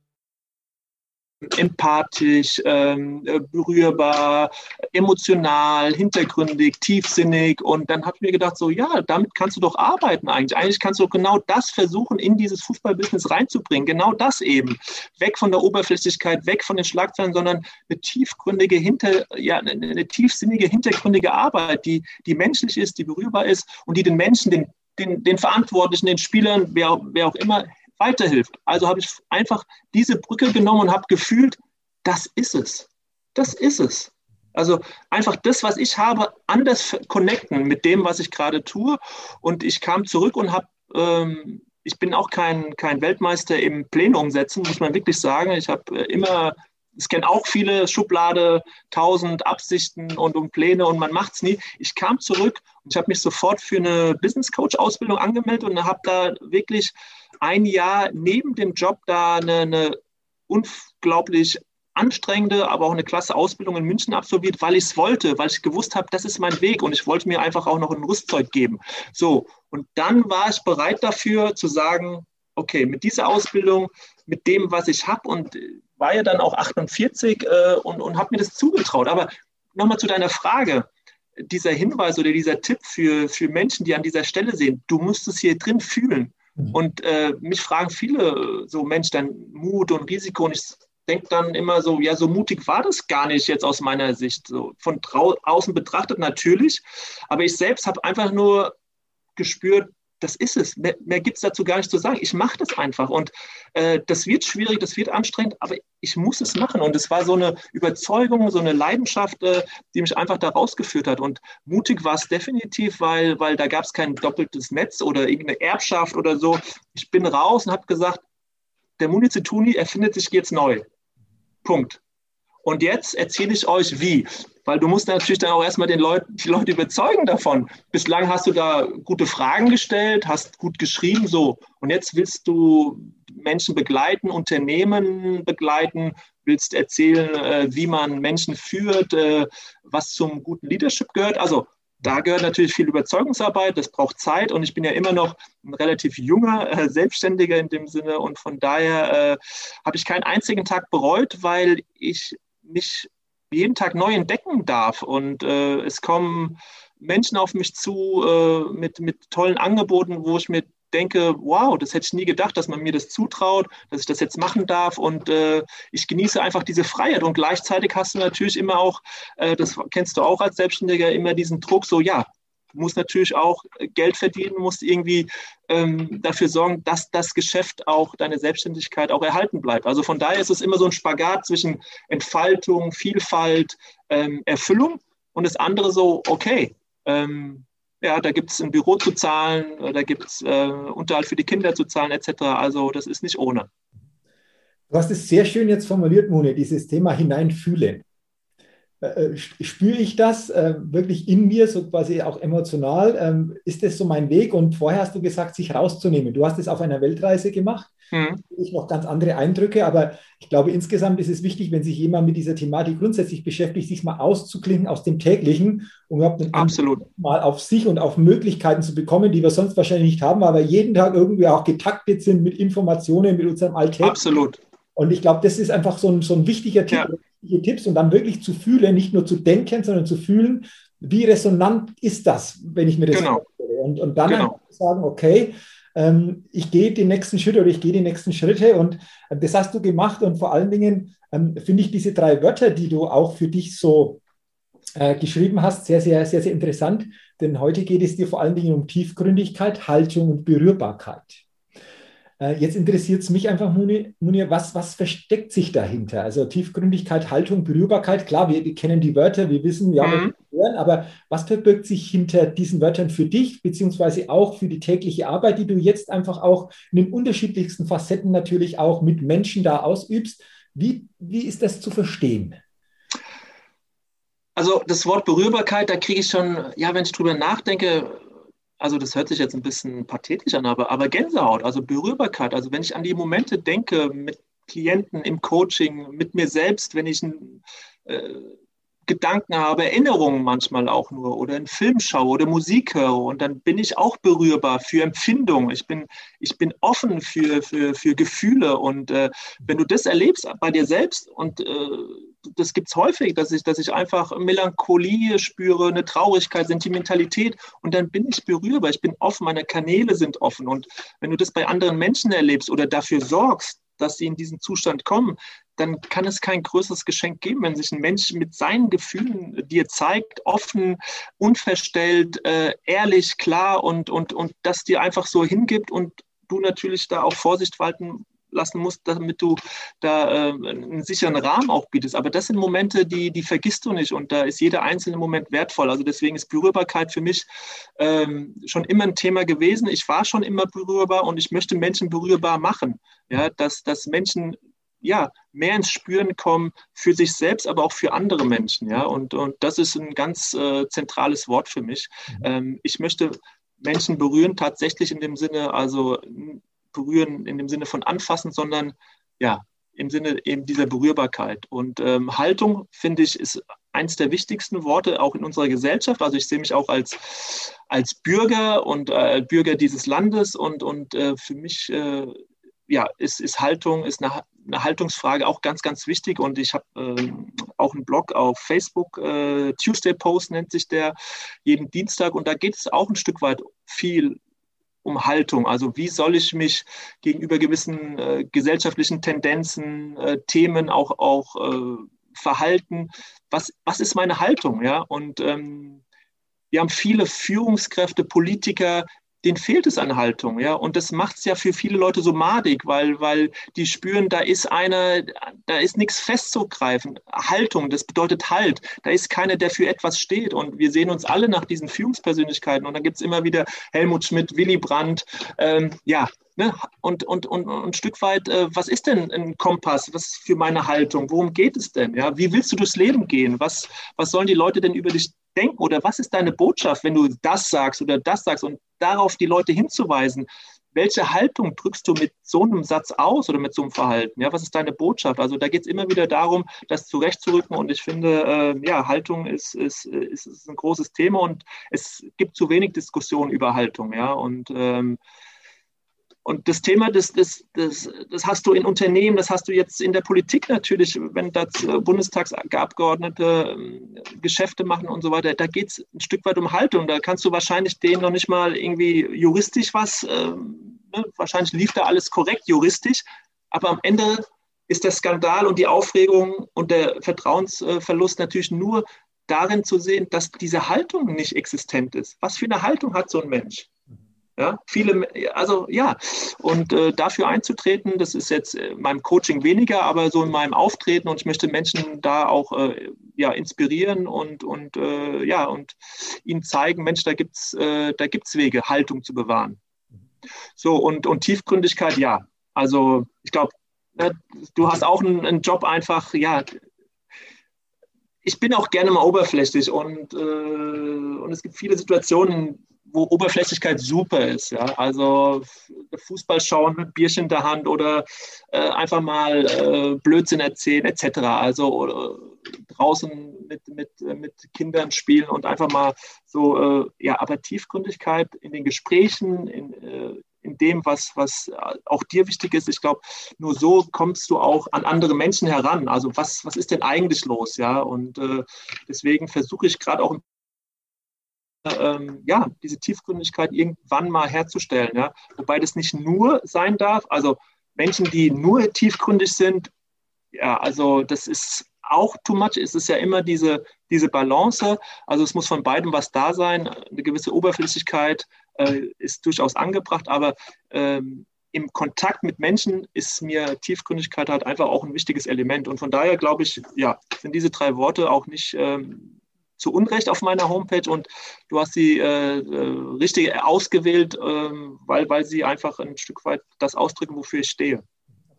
empathisch, ähm, äh, berührbar, emotional, hintergründig, tiefsinnig. Und dann habe ich mir gedacht, so ja, damit kannst du doch arbeiten eigentlich. Eigentlich kannst du genau das versuchen, in dieses Fußballbusiness reinzubringen. Genau das eben. Weg von der Oberflächlichkeit, weg von den Schlagzeilen, sondern eine tiefgründige, hinter, ja, eine, tiefsinnige, hintergründige Arbeit, die, die menschlich ist, die berührbar ist und die den Menschen, den den, den Verantwortlichen, den Spielern, wer, wer auch immer, weiterhilft. Also habe ich einfach diese Brücke genommen und habe gefühlt, das ist es. Das ist es. Also einfach das, was ich habe, anders connecten mit dem, was ich gerade tue. Und ich kam zurück und habe ähm, ich bin auch kein, kein Weltmeister im Pläne umsetzen, muss man wirklich sagen. Ich habe äh, immer, es kennen auch viele Schublade, tausend Absichten und um Pläne und man macht es nie. Ich kam zurück und ich habe mich sofort für eine Business Coach Ausbildung angemeldet und habe da wirklich ein Jahr neben dem Job da eine, eine unglaublich anstrengende, aber auch eine klasse Ausbildung in München absolviert, weil ich es wollte, weil ich gewusst habe, das ist mein Weg und ich wollte mir einfach auch noch ein Rüstzeug geben. So, und dann war ich bereit dafür zu sagen, okay, mit dieser Ausbildung, mit dem, was ich habe und war ja dann auch 48 äh, und, und habe mir das zugetraut. Aber nochmal zu deiner Frage, dieser Hinweis oder dieser Tipp für, für Menschen, die an dieser Stelle sehen, du musst es hier drin fühlen. Mhm. Und äh, mich fragen viele so Menschen dann Mut und Risiko und ich denke dann immer so, ja, so mutig war das gar nicht jetzt aus meiner Sicht. So von außen betrachtet natürlich, aber ich selbst habe einfach nur gespürt, das ist es. Mehr, mehr gibt es dazu gar nicht zu sagen. Ich mache das einfach. Und äh, das wird schwierig, das wird anstrengend, aber ich muss es machen. Und es war so eine Überzeugung, so eine Leidenschaft, äh, die mich einfach da rausgeführt hat. Und mutig war es definitiv, weil, weil da gab es kein doppeltes Netz oder irgendeine Erbschaft oder so. Ich bin raus und habe gesagt, der Munizituni erfindet sich jetzt neu. Punkt. Und jetzt erzähle ich euch wie. Weil du musst natürlich dann auch erstmal den Leut, die Leute überzeugen davon. Bislang hast du da gute Fragen gestellt, hast gut geschrieben, so. Und jetzt willst du Menschen begleiten, Unternehmen begleiten, willst erzählen, äh, wie man Menschen führt, äh, was zum guten Leadership gehört. Also da gehört natürlich viel Überzeugungsarbeit, das braucht Zeit und ich bin ja immer noch ein relativ junger äh, Selbstständiger in dem Sinne und von daher habe ich keinen einzigen Tag bereut, weil ich mich jeden Tag neu entdecken darf. Und äh, es kommen Menschen auf mich zu äh, mit, mit tollen Angeboten, wo ich mir denke, wow, das hätte ich nie gedacht, dass man mir das zutraut, dass ich das jetzt machen darf. Und äh, ich genieße einfach diese Freiheit. Und gleichzeitig hast du natürlich immer auch, äh, das kennst du auch als Selbstständiger, immer diesen Druck, so ja, du musst natürlich auch Geld verdienen, musst irgendwie ähm, dafür sorgen, dass das Geschäft auch, deine Selbstständigkeit auch erhalten bleibt. Also von daher ist es immer so ein Spagat zwischen Entfaltung, Vielfalt, ähm, Erfüllung und das andere so, okay, ähm, ja, da gibt es ein Büro zu zahlen, da gibt es äh, Unterhalt für die Kinder zu zahlen, etc. Also das ist nicht ohne. Du hast es sehr schön jetzt formuliert, Mone, dieses Thema hineinfühlen. Äh, äh, spüre ich das äh, wirklich in mir, so quasi auch emotional? Ähm, ist das so mein Weg? Und vorher hast du gesagt, sich rauszunehmen. Du hast es auf einer Weltreise gemacht. Mhm. Ich noch ganz andere Eindrücke, aber ich glaube, insgesamt ist es wichtig, wenn sich jemand mit dieser Thematik grundsätzlich beschäftigt, sich mal auszuklinken aus dem täglichen, um überhaupt Absolut. mal auf sich und auf Möglichkeiten zu bekommen, die wir sonst wahrscheinlich nicht haben, aber jeden Tag irgendwie auch getaktet sind mit Informationen, mit unserem Alltag. Absolut. Und ich glaube, das ist einfach so ein, so ein wichtiger Tipp, ja Tipps und dann wirklich zu fühlen, nicht nur zu denken, sondern zu fühlen, wie resonant ist das, wenn ich mir das genau. vorstelle. Und, und dann genau. sagen, okay, ähm, ich gehe die nächsten Schritte oder ich gehe die nächsten Schritte und äh, das hast du gemacht und vor allen Dingen ähm, finde ich diese drei Wörter, die du auch für dich so äh, geschrieben hast, sehr, sehr, sehr, sehr interessant, denn heute geht es dir vor allen Dingen um Tiefgründigkeit, Haltung und Berührbarkeit. Äh, jetzt interessiert es mich einfach, Munir, was, was versteckt sich dahinter? Also Tiefgründigkeit, Haltung, Berührbarkeit, klar, wir, wir kennen die Wörter, wir wissen, ja, mhm. wir hören, aber was verbirgt sich hinter diesen Wörtern für dich, beziehungsweise auch für die tägliche Arbeit, die du jetzt einfach auch in den unterschiedlichsten Facetten natürlich auch mit Menschen da ausübst? Wie, wie ist das zu verstehen? Also das Wort Berührbarkeit, da kriege ich schon, ja, wenn ich drüber nachdenke, also das hört sich jetzt ein bisschen pathetisch an, aber, aber Gänsehaut, also Berührbarkeit. Also wenn ich an die Momente denke mit Klienten im Coaching, mit mir selbst, wenn ich einen äh, Gedanken habe, Erinnerungen manchmal auch nur oder einen Film schaue oder Musik höre und dann bin ich auch berührbar für Empfindungen. Ich bin, ich bin offen für, für, für Gefühle und äh, wenn du das erlebst bei dir selbst und äh, das gibt es häufig, dass ich, dass ich einfach Melancholie spüre, eine Traurigkeit, Sentimentalität und dann bin ich berührbar, ich bin offen, meine Kanäle sind offen. Und wenn du das bei anderen Menschen erlebst oder dafür sorgst, dass sie in diesen Zustand kommen, dann kann es kein größeres Geschenk geben, wenn sich ein Mensch mit seinen Gefühlen dir zeigt, offen, unverstellt, äh, ehrlich, klar und, und, und das dir einfach so hingibt und du natürlich da auch Vorsicht walten lassen musst, damit du da äh, einen sicheren Rahmen auch bietest. Aber das sind Momente, die, die vergisst du nicht und da ist jeder einzelne Moment wertvoll. Also deswegen ist Berührbarkeit für mich ähm, schon immer ein Thema gewesen. Ich war schon immer berührbar und ich möchte Menschen berührbar machen. Ja, dass, dass Menschen ja, mehr ins Spüren kommen für sich selbst, aber auch für andere Menschen. Ja? Und, und das ist ein ganz äh, zentrales Wort für mich. Mhm. Ähm, ich möchte Menschen berühren, tatsächlich in dem Sinne, also berühren in dem Sinne von anfassen, sondern ja, im Sinne eben dieser Berührbarkeit. Und ähm, Haltung, finde ich, ist eines der wichtigsten Worte auch in unserer Gesellschaft. Also ich sehe mich auch als, als Bürger und äh, Bürger dieses Landes und, und äh, für mich äh, ja, ist, ist Haltung, ist eine, eine, Haltungsfrage auch ganz, ganz wichtig. Und ich habe äh, auch einen Blog auf Facebook, äh, Tuesday Post nennt sich der, jeden Dienstag. Und da geht es auch ein Stück weit viel um Haltung. Also wie soll ich mich gegenüber gewissen äh, gesellschaftlichen Tendenzen, äh, Themen auch, auch äh, verhalten? Was, was ist meine Haltung? Ja? Und ähm, wir haben viele Führungskräfte, Politiker, denen fehlt es an Haltung, ja. Und das macht es ja für viele Leute so madig, weil, weil die spüren, da ist einer, da ist nichts festzugreifen. Haltung, das bedeutet Halt. Da ist keiner, der für etwas steht. Und wir sehen uns alle nach diesen Führungspersönlichkeiten. Und dann gibt es immer wieder Helmut Schmidt, Willy Brandt, ähm, ja, Ne? Und, und, und, und ein Stück weit, äh, was ist denn ein Kompass? Was für meine Haltung? Worum geht es denn? Ja? Wie willst du durchs Leben gehen? Was, was sollen die Leute denn über dich denken? Oder was ist deine Botschaft, wenn du das sagst oder das sagst und darauf die Leute hinzuweisen? Welche Haltung drückst du mit so einem Satz aus oder mit so einem Verhalten? Ja, was ist deine Botschaft? Also da geht es immer wieder darum, das zurechtzurücken. Und ich finde, äh, ja, Haltung ist, ist, ist, ist, ein großes Thema und es gibt zu wenig Diskussion über Haltung. Ja, und ähm, und das Thema, das, das, das, das hast du in Unternehmen, das hast du jetzt in der Politik natürlich, wenn da Bundestagsabgeordnete ähm, Geschäfte machen und so weiter, da geht es ein Stück weit um Haltung. Da kannst du wahrscheinlich denen noch nicht mal irgendwie juristisch was, ähm, ne? wahrscheinlich lief da alles korrekt juristisch, aber am Ende ist der Skandal und die Aufregung und der Vertrauensverlust natürlich nur darin zu sehen, dass diese Haltung nicht existent ist. Was für eine Haltung hat so ein Mensch? Ja, viele, also ja, und äh, dafür einzutreten, das ist jetzt in meinem Coaching weniger, aber so in meinem Auftreten und ich möchte Menschen da auch äh, ja, inspirieren und, und ja, und ihnen zeigen, Mensch, da gibt es äh, gibt's Wege, Haltung zu bewahren. So, und, und Tiefgründigkeit, ja. Also ich glaube, ne, du hast auch einen, einen Job einfach, ja, ich bin auch gerne mal oberflächlich und, äh, und es gibt viele Situationen, wo Oberflächlichkeit super ist. Ja? Also Fußball schauen mit Bierchen in der Hand oder äh, einfach mal äh, Blödsinn erzählen etc. Also äh, draußen mit, mit, mit Kindern spielen und einfach mal so, äh, ja, aber Tiefgründigkeit in den Gesprächen, in, äh, in dem, was, was auch dir wichtig ist. Ich glaube, nur so kommst du auch an andere Menschen heran. Also was, was ist denn eigentlich los? Ja, und äh, deswegen versuche ich gerade auch ähm, ja, diese Tiefgründigkeit irgendwann mal herzustellen. Ja? Wobei das nicht nur sein darf. Also Menschen, die nur tiefgründig sind, ja, also das ist auch too much. Es ist ja immer diese, diese Balance. Also es muss von beidem was da sein. Eine gewisse Oberflächlichkeit äh, ist durchaus angebracht, aber ähm, im Kontakt mit Menschen ist mir Tiefgründigkeit halt einfach auch ein wichtiges Element. Und von daher glaube ich, ja, sind diese drei Worte auch nicht ähm, zu Unrecht auf meiner Homepage und du hast sie äh, äh, richtig ausgewählt, äh, weil, weil sie einfach ein Stück weit das ausdrücken, wofür ich stehe.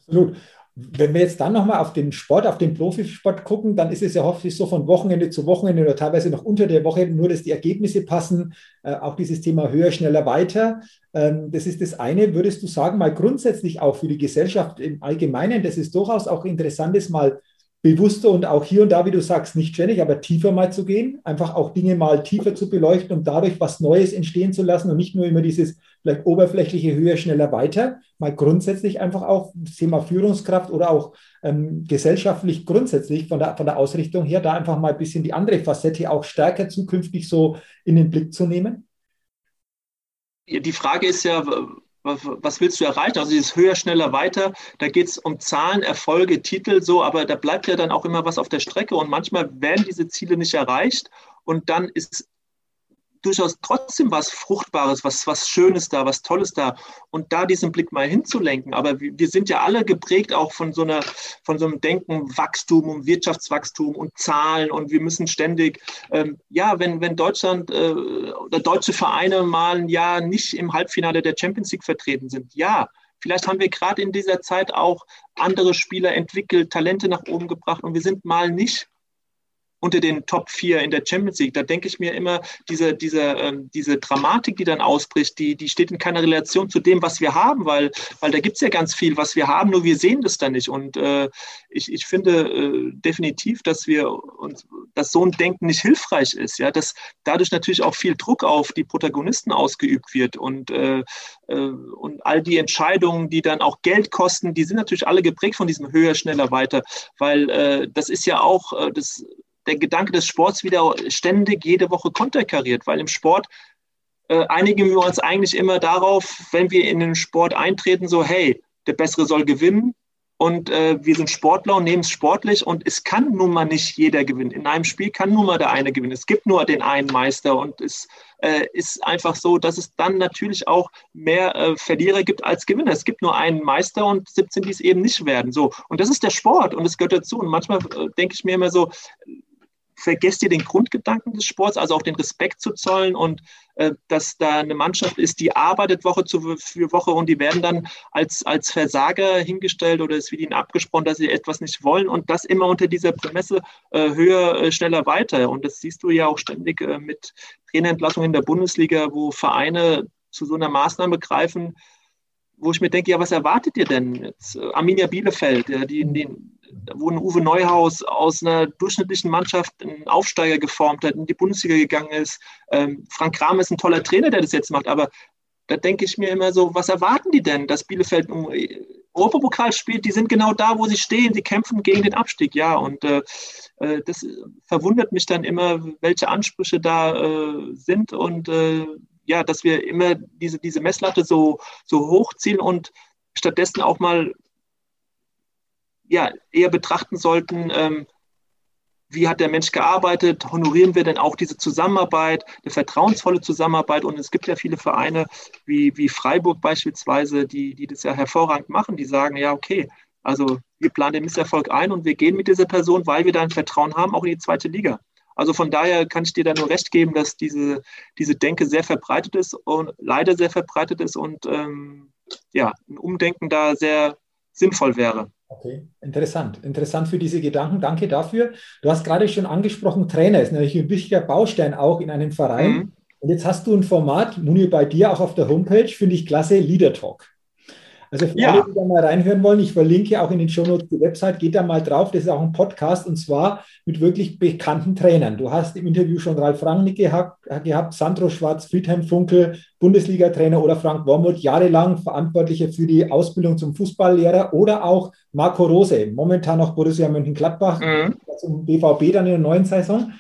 Absolut. Wenn wir jetzt dann nochmal auf den Sport, auf den Profisport gucken, dann ist es ja häufig so von Wochenende zu Wochenende oder teilweise noch unter der Woche, nur dass die Ergebnisse passen. Äh, auch dieses Thema höher, schneller, weiter. Ähm, das ist das eine. Würdest du sagen, mal grundsätzlich auch für die Gesellschaft im Allgemeinen, dass es durchaus auch interessant ist, mal bewusster und auch hier und da, wie du sagst, nicht ständig, aber tiefer mal zu gehen, einfach auch Dinge mal tiefer zu beleuchten und dadurch was Neues entstehen zu lassen und nicht nur immer dieses vielleicht oberflächliche höher, schneller, weiter, mal grundsätzlich einfach auch das Thema Führungskraft oder auch ähm, gesellschaftlich grundsätzlich von der, von der Ausrichtung her, da einfach mal ein bisschen die andere Facette auch stärker zukünftig so in den Blick zu nehmen? Die Frage ist ja, was willst du erreichen? Also dieses höher, schneller, weiter, da geht es um Zahlen, Erfolge, Titel, so, aber da bleibt ja dann auch immer was auf der Strecke. Und manchmal werden diese Ziele nicht erreicht. Und dann ist durchaus trotzdem was Fruchtbares, was, was Schönes da, was Tolles da. Und da diesen Blick mal hinzulenken. Aber wir, sind ja alle geprägt auch von so einer, von so einem Denken, Wachstum und Wirtschaftswachstum und Zahlen. Und wir müssen ständig, ähm, ja, wenn, wenn Deutschland äh, oder deutsche Vereine mal ein Jahr nicht im Halbfinale der Champions League vertreten sind, ja, Vielleicht haben wir gerade in dieser Zeit auch andere Spieler entwickelt, Talente nach oben gebracht. Und wir sind mal nicht unter den Top 4 in der Champions League. Da denke ich mir immer, diese, diese, ähm, diese Dramatik, die dann ausbricht, die, die steht in keiner Relation zu dem, was wir haben, weil, weil da gibt es ja ganz viel, was wir haben, nur wir sehen das dann nicht. Und äh, ich, ich finde äh, definitiv, dass wir uns, dass so ein Denken nicht hilfreich ist, ja, dass dadurch natürlich auch viel Druck auf die Protagonisten ausgeübt wird und, äh, äh und all die Entscheidungen, die dann auch Geld kosten, die sind natürlich alle geprägt von diesem höher, schneller, weiter, weil äh, das ist ja auch äh, das der Gedanke des Sports wieder ständig jede Woche konterkariert, weil im Sport äh, einigen wir uns eigentlich immer darauf, wenn wir in den Sport eintreten, so hey, der Bessere soll gewinnen und äh, wir sind Sportler und nehmen es sportlich und es kann nun mal nicht jeder gewinnen. In einem Spiel kann nun mal der eine gewinnen. Es gibt nur den einen Meister und es äh, ist einfach so, dass es dann natürlich auch mehr äh, Verlierer gibt als Gewinner. Es gibt nur einen Meister und 17, die es eben nicht werden. So und das ist der Sport und es gehört dazu. Und manchmal äh, denke ich mir immer so, vergesst ihr den Grundgedanken des Sports, also auch den Respekt zu zollen und äh, dass da eine Mannschaft ist, die arbeitet Woche zu, für Woche und die werden dann als, als Versager hingestellt oder es wird ihnen abgesprochen, dass sie etwas nicht wollen und das immer unter dieser Prämisse äh, höher, äh, schneller, weiter. Und das siehst du ja auch ständig äh, mit Trainerentlassungen in der Bundesliga, wo Vereine zu so einer Maßnahme greifen, wo ich mir denke, ja, was erwartet ihr denn jetzt? Äh, Arminia Bielefeld, ja, die den wo ein Uwe Neuhaus aus einer durchschnittlichen Mannschaft einen Aufsteiger geformt hat, in die Bundesliga gegangen ist. Ähm, Frank Kramer ist ein toller Trainer, der das jetzt macht, aber da denke ich mir immer so, was erwarten die denn, dass Bielefeld um Europapokal spielt? Die sind genau da, wo sie stehen, sie kämpfen gegen den Abstieg, ja. Und äh, äh das verwundert mich dann immer, welche Ansprüche da äh, sind und äh, ja, dass wir immer diese, diese Messlatte so, so hochziehen und stattdessen auch mal ja, eher betrachten sollten, ähm, wie hat der Mensch gearbeitet, honorieren wir denn auch diese Zusammenarbeit, eine vertrauensvolle Zusammenarbeit. Und es gibt ja viele Vereine wie, wie Freiburg beispielsweise, die, die das ja hervorragend machen, die sagen, ja, okay, also wir planen den Misserfolg ein und wir gehen mit dieser Person, weil wir da ein Vertrauen haben, auch in die zweite Liga. Also von daher kann ich dir da nur recht geben, dass diese, diese Denke sehr verbreitet ist und leider sehr verbreitet ist und ähm, ja, ein Umdenken da sehr sinnvoll wäre. Okay, interessant. Interessant für diese Gedanken. Danke dafür. Du hast gerade schon angesprochen, Trainer ist natürlich ein wichtiger Baustein auch in einem Verein. Mhm. Und jetzt hast du ein Format, Muni, bei dir auch auf der Homepage, finde ich klasse, Leader Talk. Also für ja. alle, die da mal reinhören wollen, ich verlinke auch in den Shownotes die Website, geht da mal drauf. Das ist auch ein Podcast und zwar mit wirklich bekannten Trainern. Du hast im Interview schon Ralf Rangnick gehabt, gehabt Sandro Schwarz, Friedhelm Funkel, Bundesliga-Trainer oder Frank Wormuth, jahrelang Verantwortlicher für die Ausbildung zum Fußballlehrer oder auch Marco Rose, momentan noch Borussia Mönchengladbach, mhm. zum BVB dann in der neuen Saison.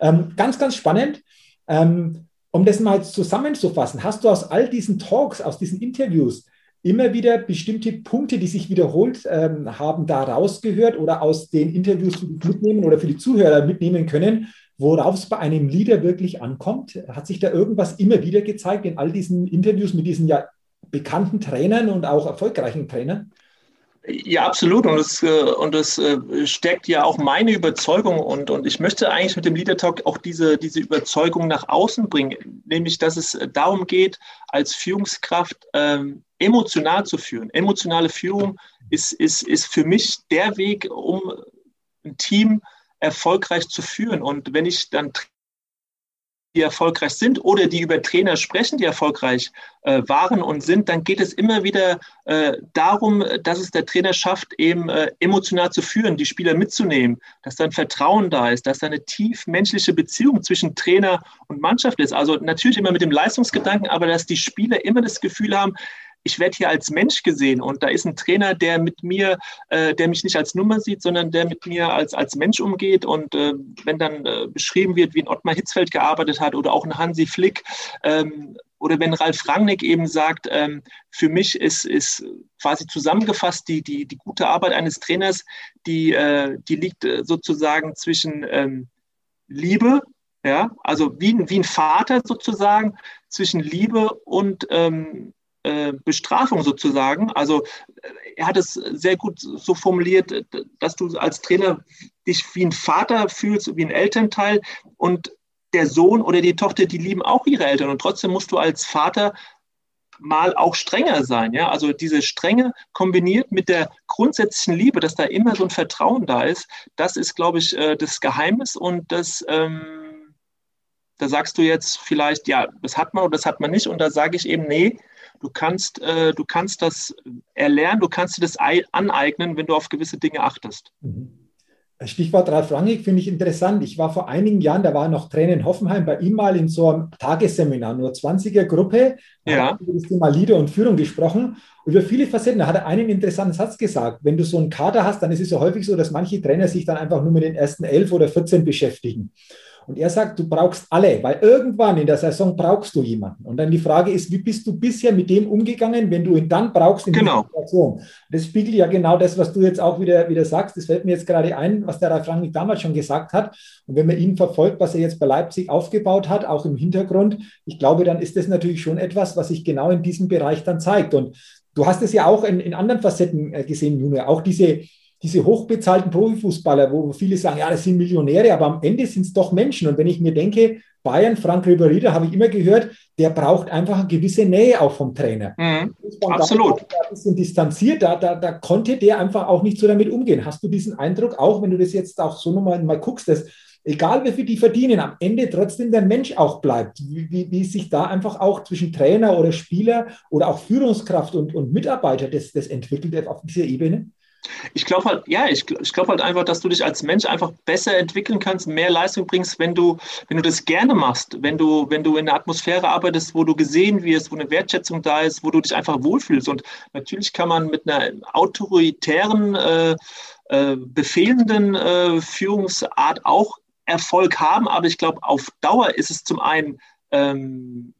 Ähm, ganz, ganz spannend. Ähm, um das mal zusammenzufassen, hast du aus all diesen Talks, aus diesen Interviews immer wieder bestimmte Punkte, die sich wiederholt ähm, haben, da rausgehört oder aus den Interviews mitnehmen oder für die Zuhörer mitnehmen können, worauf es bei einem Leader wirklich ankommt? Hat sich da irgendwas immer wieder gezeigt in all diesen Interviews mit diesen ja bekannten Trainern und auch erfolgreichen Trainern? Ja, absolut. Und das, äh, und äh, stärkt ja auch meine Überzeugung. Und, und ich möchte eigentlich mit dem Leader Talk auch diese, diese Überzeugung nach außen bringen, nämlich dass es darum geht, als Führungskraft ähm, emotional zu führen. Emotionale Führung ist, ist, ist für mich der Weg, um ein Team erfolgreich zu führen. Und wenn ich dann die erfolgreich sind oder die über Trainer sprechen, die erfolgreich äh, waren und sind, dann geht es immer wieder äh, darum, dass es der Trainer schafft, eben äh, emotional zu führen, die Spieler mitzunehmen, dass dann Vertrauen da ist, dass da eine tief menschliche Beziehung zwischen Trainer und Mannschaft ist. Also natürlich immer mit dem Leistungsgedanken, aber dass die Spieler immer das Gefühl haben, ich werde hier als Mensch gesehen und da ist ein Trainer, der mit mir, äh, der mich nicht als Nummer sieht, sondern der mit mir als, als Mensch umgeht. Und äh, wenn dann äh, beschrieben wird, wie ein Ottmar Hitzfeld gearbeitet hat oder auch ein Hansi Flick, ähm, oder wenn Ralf Rangnick eben sagt, ähm, für mich ist, ist quasi zusammengefasst die, die, die gute Arbeit eines Trainers, die, äh, die liegt äh, sozusagen zwischen ähm, Liebe, Ja, also wie, wie ein Vater sozusagen zwischen Liebe und ähm, äh, Bestrafung sozusagen. Also er hat es sehr gut so formuliert, dass du als Trainer dich wie ein Vater fühlst, wie ein Elternteil und der Sohn oder die Tochter, die lieben auch ihre Eltern und trotzdem musst du als Vater mal auch strenger sein. Ja? Also diese Strenge kombiniert mit der grundsätzlichen Liebe, dass da immer so ein Vertrauen da ist, das ist, glaube ich, äh, das Geheimnis und das, ähm, da sagst du jetzt vielleicht, ja, das hat man oder das hat man nicht und da sage ich eben, nee, du kannst, äh, du kannst das erlernen, du kannst dir das aneignen, wenn du auf gewisse Dinge achtest. Mhm. Stichwort Ralf Rangig finde ich interessant. Ich war vor einigen Jahren, da war noch Trainer in Hoffenheim, bei ihm mal in so einem Tagesseminar, nur 20er Gruppe, ja. über das Thema Leader und Führung gesprochen. Über viele Facetten. Da hat er einen interessanten Satz gesagt. Wenn du so einen Kader hast, dann ist es ja häufig so, dass manche Trainer sich dann einfach nur mit den ersten elf oder 14 beschäftigen. Und er sagt, du brauchst alle, weil irgendwann in der Saison brauchst du jemanden. Und dann die Frage ist, wie bist du bisher mit dem umgegangen, wenn du ihn dann brauchst in genau. dieser Situation? Das spiegelt ja genau das, was du jetzt auch wieder, wieder sagst. Das fällt mir jetzt gerade ein, was der Ralf Rangnick damals schon gesagt hat. Und wenn man ihn verfolgt, was er jetzt bei Leipzig aufgebaut hat, auch im Hintergrund, ich glaube, dann ist das natürlich schon etwas, was sich genau in diesem Bereich dann zeigt. Und du hast es ja auch in, in anderen Facetten äh, gesehen, Junior, auch diese diese hochbezahlten Profifußballer, wo viele sagen, ja, das sind Millionäre, aber am Ende sind es doch Menschen. Und wenn ich mir denke, Bayern, Frank Ribéry, da habe ich immer gehört, der braucht einfach eine gewisse Nähe auch vom Trainer. Mhm, absolut. Da ein bisschen distanziert, da, da, da konnte der einfach auch nicht so damit umgehen. Hast du diesen Eindruck auch, wenn du das jetzt auch so nochmal mal guckst, dass egal wie viel die verdienen, am Ende trotzdem der Mensch auch bleibt. Wie, wie, wie sich da einfach auch zwischen Trainer oder Spieler oder auch Führungskraft und, und Mitarbeiter das, das entwickelt auf dieser Ebene? Ich glaube halt, ja, ich, ich glaube halt einfach, dass du dich als Mensch einfach besser entwickeln kannst, mehr Leistung bringst, wenn du, wenn du das gerne machst, wenn du, wenn du in einer Atmosphäre arbeitest, wo du gesehen wirst, wo eine Wertschätzung da ist, wo du dich einfach wohlfühlst. Und natürlich kann man mit einer autoritären, äh, äh, befehlenden äh, Führungsart auch Erfolg haben, aber ich glaube, auf Dauer ist es zum einen ähm,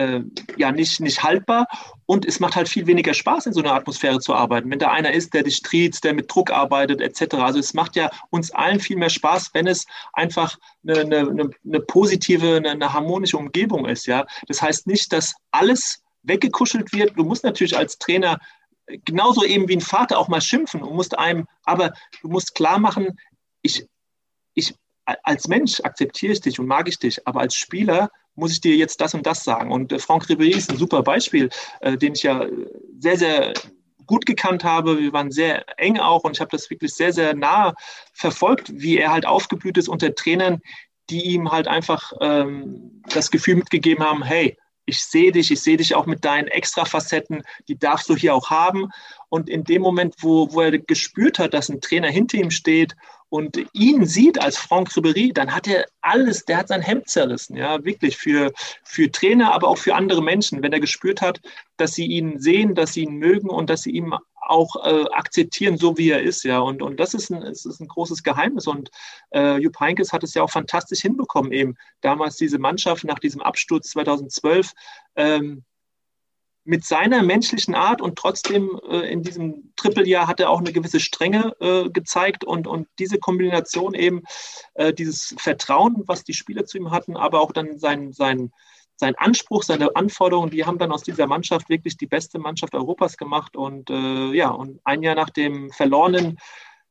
äh, ja nicht, nicht haltbar und es macht halt viel weniger Spaß, in so einer Atmosphäre zu arbeiten. Wenn da einer ist, der dich triezt, der mit Druck arbeitet, etc. Also es macht ja uns allen viel mehr Spaß, wenn es einfach eine, eine, eine positive, eine, eine harmonische Umgebung ist. Ja? Das heißt nicht, dass alles weggekuschelt wird. Du musst natürlich als Trainer genauso eben wie ein Vater auch mal schimpfen und musst einem, aber du musst klar machen, ich, ich als Mensch akzeptiere ich dich und mag ich dich, aber als Spieler muss ich dir jetzt das und das sagen. Und äh, Franck Ribéry ist ein super Beispiel, äh, den ich ja sehr, sehr gut gekannt habe. Wir waren sehr eng auch und ich habe das wirklich sehr, sehr nah verfolgt, wie er halt aufgeblüht ist unter Trainern, die ihm halt einfach ähm, das Gefühl mitgegeben haben, hey, ich sehe dich, ich sehe dich auch mit deinen Extrafacetten, die darfst du hier auch haben. Und in dem Moment, wo, wo er gespürt hat, dass ein Trainer hinter ihm steht und ihn sieht als Franck Ribéry, dann hat er alles, der hat sein Hemd zerrissen, ja, wirklich für, für Trainer, aber auch für andere Menschen, wenn er gespürt hat, dass sie ihn sehen, dass sie ihn mögen und dass sie ihm auch äh, akzeptieren, so wie er ist, ja. Und, und das ist ein, ist ein großes Geheimnis. Und äh, Jupp Heynckes hat es ja auch fantastisch hinbekommen, eben damals diese Mannschaft nach diesem Absturz 2012 ähm, mit seiner menschlichen Art und trotzdem äh, in diesem Trippeljahr hat er auch eine gewisse Strenge äh, gezeigt und, und diese Kombination eben, äh, dieses Vertrauen, was die Spieler zu ihm hatten, aber auch dann sein, sein, sein Anspruch, seine Anforderungen, die haben dann aus dieser Mannschaft wirklich die beste Mannschaft Europas gemacht und äh, ja, und ein Jahr nach dem verlorenen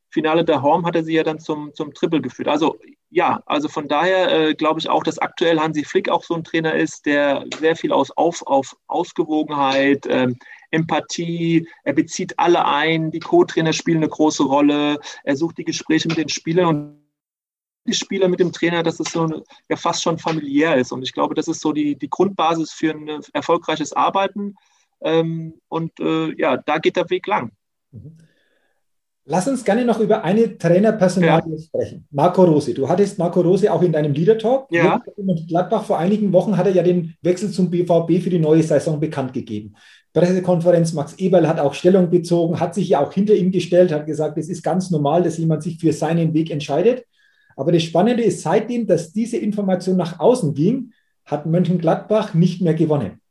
Finale der Horm hat er sie ja dann zum, zum Triple geführt. Also ja, also von daher äh, glaube ich auch, dass aktuell Hansi Flick auch so ein Trainer ist, der sehr viel aus, auf, auf Ausgewogenheit, ähm, Empathie, er bezieht alle ein, die Co-Trainer spielen eine große Rolle, er sucht die Gespräche mit den Spielern und die Spieler mit dem Trainer, dass es so ja fast schon familiär ist. Und ich glaube, das ist so die, die Grundbasis für ein erfolgreiches Arbeiten. Ähm, und äh, ja, da geht der Weg lang. Mhm. Lass uns gerne noch über eine Trainerpersonalie ja. sprechen. Marco Rose. Du hattest Marco Rose auch in deinem Leader-Talk. Ja. Mit Gladbach vor einigen Wochen hat er ja den Wechsel zum BVB für die neue Saison bekannt gegeben. Pressekonferenz, Max Eberl hat auch Stellung bezogen, hat sich ja auch hinter ihm gestellt, hat gesagt, es ist ganz normal, dass jemand sich für seinen Weg entscheidet. Aber das Spannende ist, seitdem, dass diese Information nach außen ging, hat Mönchengladbach nicht mehr gewonnen.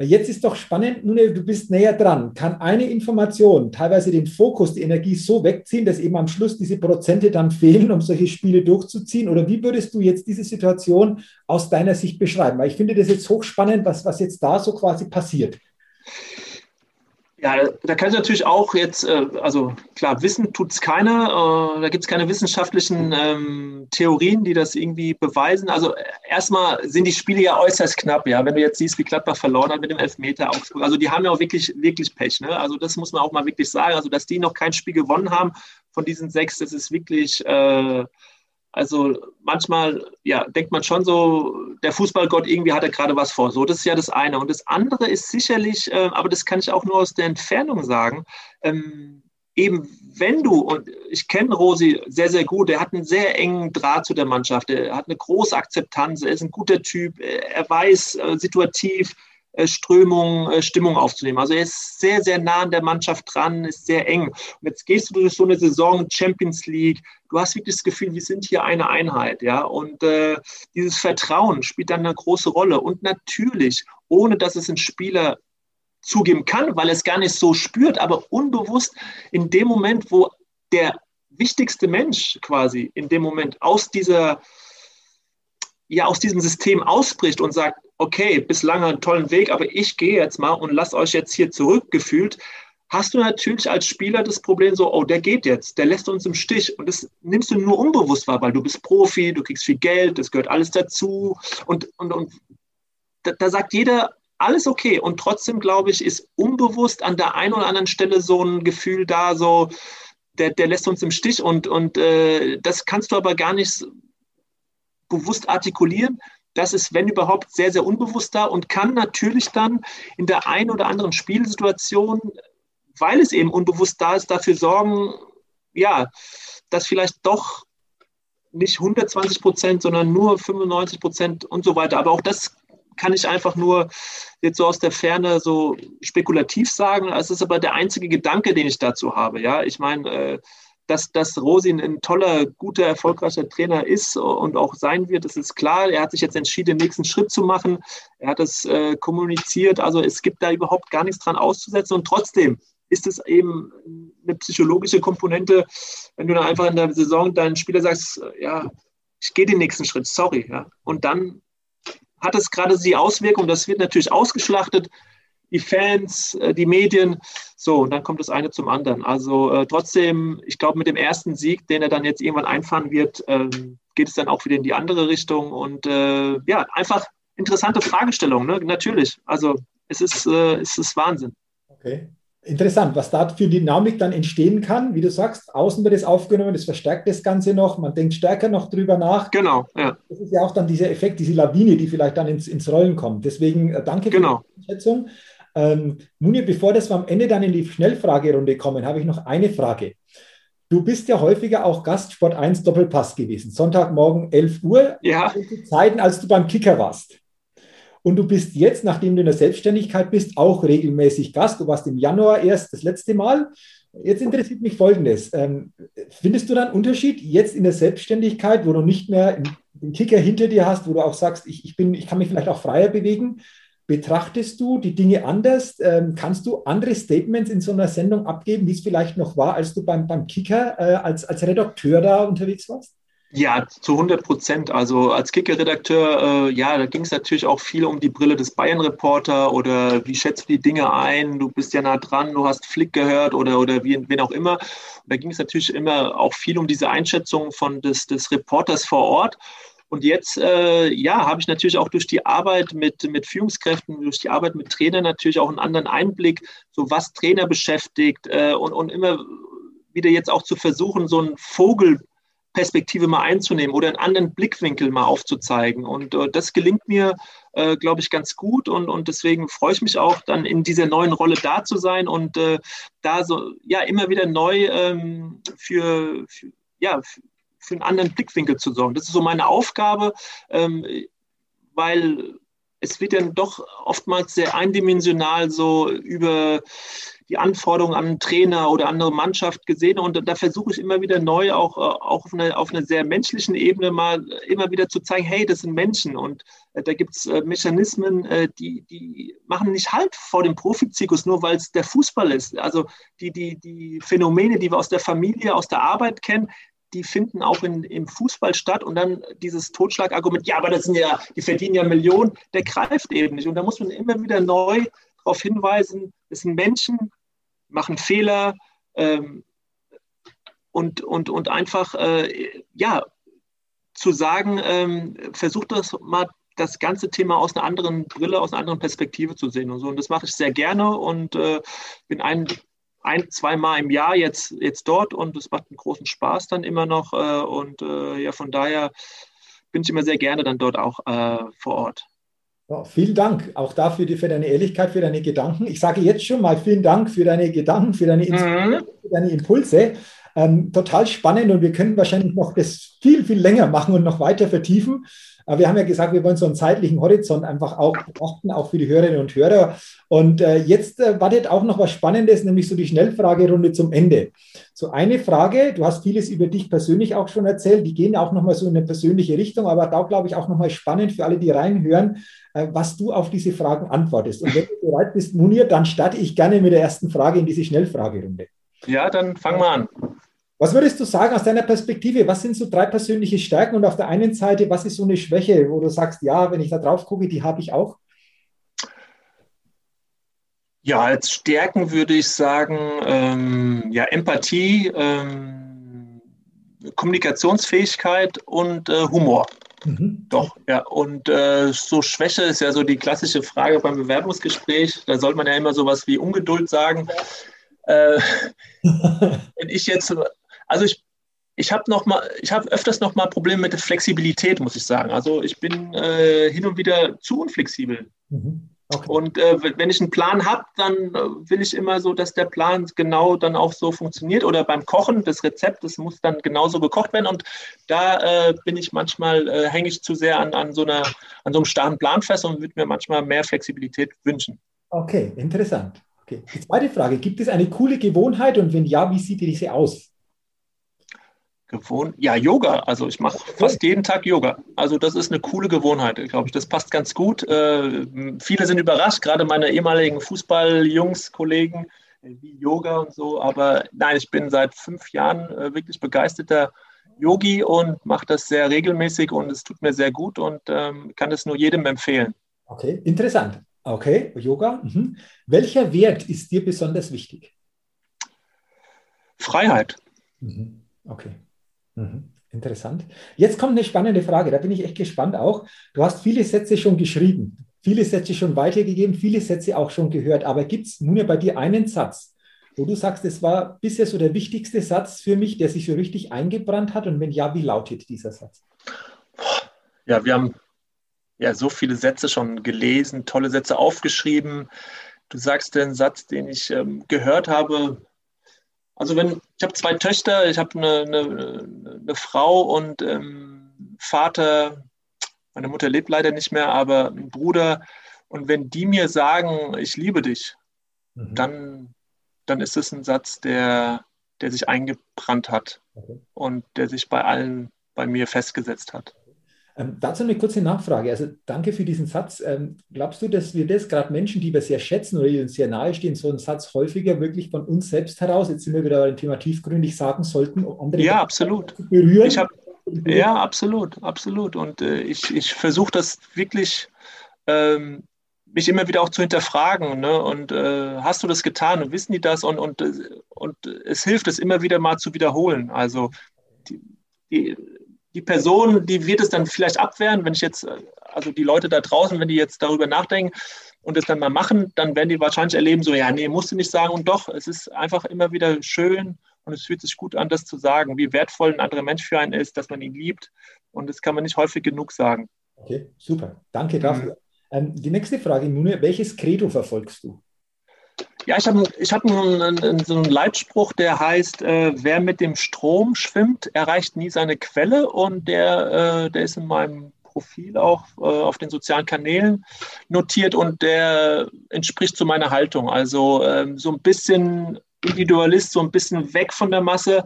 Jetzt ist doch spannend, nun, du bist näher dran. Kann eine Information teilweise den Fokus, die Energie so wegziehen, dass eben am Schluss diese Prozente dann fehlen, um solche Spiele durchzuziehen? Oder wie würdest du jetzt diese Situation aus deiner Sicht beschreiben? Weil ich finde das jetzt hochspannend, was, was jetzt da so quasi passiert. Ja, da kann ich natürlich auch jetzt, äh, also klar, wissen tut es keiner. Äh, da gibt es keine wissenschaftlichen ähm, Theorien, die das irgendwie beweisen. Also erstmal sind die Spiele ja äußerst knapp, ja. Wenn du jetzt siehst, wie Gladbach verloren hat mit dem Elfmeter Augsburg, also die haben ja auch wirklich, wirklich Pech, ne? Also das muss man auch mal wirklich sagen. Also, dass die noch kein Spiel gewonnen haben von diesen sechs, das ist wirklich äh, also manchmal ja, denkt man schon so, der Fußballgott irgendwie hatte gerade was vor. So, das ist ja das eine. Und das andere ist sicherlich, äh, aber das kann ich auch nur aus der Entfernung sagen, ähm, eben wenn du, und ich kenne Rosi sehr, sehr gut, er hat einen sehr engen Draht zu der Mannschaft, er hat eine große Akzeptanz, er ist ein guter Typ, er weiß äh, situativ, Strömung, äh, Stimmung aufzunehmen. Also er ist sehr, sehr nah an der Mannschaft dran, ist sehr eng. Und jetzt gehst du durch so eine Saison Champions League. Du hast wirklich das Gefühl, wir sind hier eine Einheit, ja. Und äh, dieses Vertrauen spielt dann eine große Rolle. Und natürlich, ohne dass es ein Spieler zugeben kann, weil es gar nicht so spürt, aber unbewusst in dem Moment, wo der wichtigste Mensch quasi in dem Moment aus dieser ja aus diesem System ausbricht und sagt, okay, bislang einen tollen Weg, aber ich gehe jetzt mal und lasse euch jetzt hier zurückgefühlt, hast du natürlich als Spieler das Problem so, oh, der geht jetzt, der lässt uns im Stich. Und das nimmst du nur unbewusst wahr, weil du bist Profi, du kriegst viel Geld, das gehört alles dazu. Und, und, und da, da sagt jeder, alles okay. Und trotzdem, glaube ich, ist unbewusst an der einen oder anderen Stelle so ein Gefühl da, so, der, der lässt uns im Stich. Und, und äh, das kannst du aber gar nicht bewusst artikulieren. Das ist, wenn überhaupt, sehr, sehr unbewusst da und kann natürlich dann in der einen oder anderen Spielsituation, weil es eben unbewusst da ist, dafür sorgen, ja, dass vielleicht doch nicht 120 Prozent, sondern nur 95 Prozent und so weiter. Aber auch das kann ich einfach nur jetzt so aus der Ferne so spekulativ sagen. Es ist aber der einzige Gedanke, den ich dazu habe. Ja, ich meine, äh, dass, dass Rosin ein toller, guter, erfolgreicher Trainer ist und auch sein wird, das ist klar. Er hat sich jetzt entschieden, den nächsten Schritt zu machen. Er hat es äh, kommuniziert. Also es gibt da überhaupt gar nichts dran auszusetzen. Und trotzdem ist es eben eine psychologische Komponente, wenn du dann einfach in der Saison deinen Spieler sagst, ja, ich gehe den nächsten Schritt, sorry. Ja. Und dann hat es gerade die Auswirkung, das wird natürlich ausgeschlachtet, die Fans, äh, die Medien. So, und dann kommt das eine zum anderen. Also äh, trotzdem, ich glaube, mit dem ersten Sieg, den er dann jetzt irgendwann einfahren wird, ähm, geht es dann auch wieder in die andere Richtung. Und äh, ja, einfach interessante Fragestellung, ne? natürlich. Also es ist, äh, es ist Wahnsinn. Okay. Interessant, was da für Dynamik dann entstehen kann. Wie du sagst, außen wird es aufgenommen, das verstärkt das Ganze noch, man denkt stärker noch drüber nach. Genau, ja. Das ist ja auch dann dieser Effekt, diese Lawine, die vielleicht dann ins, ins Rollen kommt. Deswegen äh, danke genau. für die Einschätzung. Ähm, Munir, bevor das wir am Ende dann in die Schnellfragerunde kommen, habe ich noch eine Frage. Du bist ja häufiger auch Gast Sport 1 Doppelpass gewesen. Sonntagmorgen 11 Uhr. Ja. Die Zeiten, als du beim Kicker warst. Und du bist jetzt, nachdem du in der Selbstständigkeit bist, auch regelmäßig Gast. Du warst im Januar erst das letzte Mal. Jetzt interessiert mich Folgendes. Ähm, findest du dann einen Unterschied jetzt in der Selbstständigkeit, wo du nicht mehr den Kicker hinter dir hast, wo du auch sagst, ich, ich, bin, ich kann mich vielleicht auch freier bewegen? Betrachtest du die Dinge anders? Ähm, kannst du andere Statements in so einer Sendung abgeben, wie es vielleicht noch war, als du beim, beim Kicker äh, als, als Redakteur da unterwegs warst? Ja, zu 100 Prozent. Also als Kicker-Redakteur, äh, ja, da ging es natürlich auch viel um die Brille des Bayern-Reporter oder wie schätzt du die Dinge ein? Du bist ja nah dran, du hast Flick gehört oder, oder wie, wen auch immer. Und da ging es natürlich immer auch viel um diese Einschätzung von des, des Reporters vor Ort. Und jetzt, äh, ja, habe ich natürlich auch durch die Arbeit mit, mit Führungskräften, durch die Arbeit mit Trainern natürlich auch einen anderen Einblick, so was Trainer beschäftigt äh, und, und immer wieder jetzt auch zu versuchen, so einen Vogelperspektive mal einzunehmen oder einen anderen Blickwinkel mal aufzuzeigen. Und äh, das gelingt mir, äh, glaube ich, ganz gut. Und, und deswegen freue ich mich auch, dann in dieser neuen Rolle da zu sein und äh, da so, ja, immer wieder neu ähm, für, für, ja, für einen anderen Blickwinkel zu sorgen. Das ist so meine Aufgabe, ähm, weil es wird dann doch oftmals sehr eindimensional so über die Anforderungen an einen Trainer oder andere Mannschaft gesehen. Und da versuche ich immer wieder neu, auch, äh, auch auf, einer, auf einer sehr menschlichen Ebene mal immer wieder zu zeigen, hey, das sind Menschen. Und äh, da gibt es äh, Mechanismen, die, die machen nicht Halt vor dem Profizirkus, nur weil es der Fußball ist. Also die, die, die Phänomene, die wir aus der Familie, aus der Arbeit kennen, die finden auch in, im Fußball statt und dann dieses Totschlagargument, ja, aber das sind ja, die verdienen ja Millionen, der greift eben nicht. Und da muss man immer wieder neu darauf hinweisen, es sind Menschen, machen Fehler ähm, und, und, und einfach, äh, ja, zu sagen, ähm, versucht das mal das ganze Thema aus einer anderen Brille, aus einer anderen Perspektive zu sehen und so. Und das mache ich sehr gerne und äh, bin ein, ein, zweimal im Jahr jetzt, jetzt dort und es macht einen großen Spaß dann immer noch. Äh, und äh, ja, von daher bin ich immer sehr gerne dann dort auch äh, vor Ort. Ja, vielen Dank auch dafür für deine Ehrlichkeit, für deine Gedanken. Ich sage jetzt schon mal vielen Dank für deine Gedanken, für deine, mhm. für deine Impulse. Ähm, total spannend und wir können wahrscheinlich noch das viel, viel länger machen und noch weiter vertiefen. Aber wir haben ja gesagt, wir wollen so einen zeitlichen Horizont einfach auch beachten, auch für die Hörerinnen und Hörer. Und äh, jetzt äh, wartet auch noch was Spannendes, nämlich so die Schnellfragerunde zum Ende. So eine Frage, du hast vieles über dich persönlich auch schon erzählt, die gehen auch nochmal so in eine persönliche Richtung, aber da glaube ich auch nochmal spannend für alle, die reinhören, äh, was du auf diese Fragen antwortest. Und wenn du bereit bist, Munir, dann starte ich gerne mit der ersten Frage in diese Schnellfragerunde. Ja, dann fang mal an. Was würdest du sagen aus deiner Perspektive? Was sind so drei persönliche Stärken und auf der einen Seite, was ist so eine Schwäche, wo du sagst, ja, wenn ich da drauf gucke, die habe ich auch? Ja, als Stärken würde ich sagen, ähm, ja, Empathie, ähm, Kommunikationsfähigkeit und äh, Humor. Mhm. Doch, ja. Und äh, so Schwäche ist ja so die klassische Frage beim Bewerbungsgespräch. Da sollte man ja immer sowas wie Ungeduld sagen. Äh, wenn ich jetzt also ich, ich habe noch mal, ich habe öfters noch mal Probleme mit der Flexibilität, muss ich sagen. Also ich bin äh, hin und wieder zu unflexibel. Mhm. Okay. Und äh, wenn ich einen Plan habe, dann äh, will ich immer so, dass der Plan genau dann auch so funktioniert. Oder beim Kochen, das Rezept, das muss dann genauso gekocht werden. Und da äh, bin ich manchmal, äh, hänge ich zu sehr an, an, so einer, an so einem starren Plan fest und würde mir manchmal mehr Flexibilität wünschen. Okay, interessant. Okay. Die zweite Frage, gibt es eine coole Gewohnheit und wenn ja, wie sieht diese aus? Gewohnt? Ja, Yoga. Also ich mache fast jeden Tag Yoga. Also das ist eine coole Gewohnheit, glaube ich. Das passt ganz gut. Äh, viele sind überrascht, gerade meine ehemaligen Fußballjungs, Kollegen, äh, wie Yoga und so. Aber nein, ich bin seit fünf Jahren äh, wirklich begeisterter Yogi und mache das sehr regelmäßig und es tut mir sehr gut und ähm, kann es nur jedem empfehlen. Okay, interessant. Okay, Yoga. Mhm. Welcher Wert ist dir besonders wichtig? Freiheit. Mhm. Okay. Mhm. Interessant. Jetzt kommt eine spannende Frage, da bin ich echt gespannt auch. Du hast viele Sätze schon geschrieben, viele Sätze schon weitergegeben, viele Sätze auch schon gehört. Aber gibt es ja bei dir einen Satz, wo du sagst, es war bisher so der wichtigste Satz für mich, der sich so richtig eingebrannt hat? Und wenn ja, wie lautet dieser Satz? Ja, wir haben ja so viele Sätze schon gelesen, tolle Sätze aufgeschrieben. Du sagst den Satz, den ich ähm, gehört habe, also wenn, ich habe zwei Töchter, ich habe eine, eine, eine, Frau und ähm, Vater, meine Mutter lebt leider nicht mehr, aber ein Bruder. Und wenn die mir sagen, ich liebe dich, mhm. dann, dann ist es ein Satz, der, der sich eingebrannt hat okay. und der sich bei allen bei mir festgesetzt hat. Ähm, dazu eine kurze Nachfrage. Also danke für diesen Satz. Ähm, glaubst du, dass wir das gerade Menschen, die wir sehr schätzen oder die uns sehr nahestehen, so einen Satz häufiger wirklich von uns selbst heraus, jetzt sind wir wieder bei dem Thema tiefgründig sagen sollten, um andere ja, absolut. berühren? Ich hab, ja, absolut, absolut. Und äh, ich, ich versuche das wirklich, ähm, mich immer wieder auch zu hinterfragen. Ne? Und äh, hast du das getan und wissen die das? Und, und, äh, und es hilft es immer wieder mal zu wiederholen. Also die, die die Person, die wird es dann vielleicht abwehren, wenn ich jetzt, also die Leute da draußen, wenn die jetzt darüber nachdenken und es dann mal machen, dann werden die wahrscheinlich erleben, so, ja, nee, musst du nicht sagen. Und doch, es ist einfach immer wieder schön und es fühlt sich gut an, das zu sagen, wie wertvoll ein anderer Mensch für einen ist, dass man ihn liebt. Und das kann man nicht häufig genug sagen. Okay, super. Danke dafür. Mhm. Ähm, die nächste Frage, Nune, welches Credo verfolgst du? Ja, ich habe ich hab einen, so einen Leitspruch, der heißt, äh, wer mit dem Strom schwimmt, erreicht nie seine Quelle und der, äh, der ist in meinem Profil auch äh, auf den sozialen Kanälen notiert und der entspricht zu meiner Haltung. Also ähm, so ein bisschen Individualist, so ein bisschen weg von der Masse,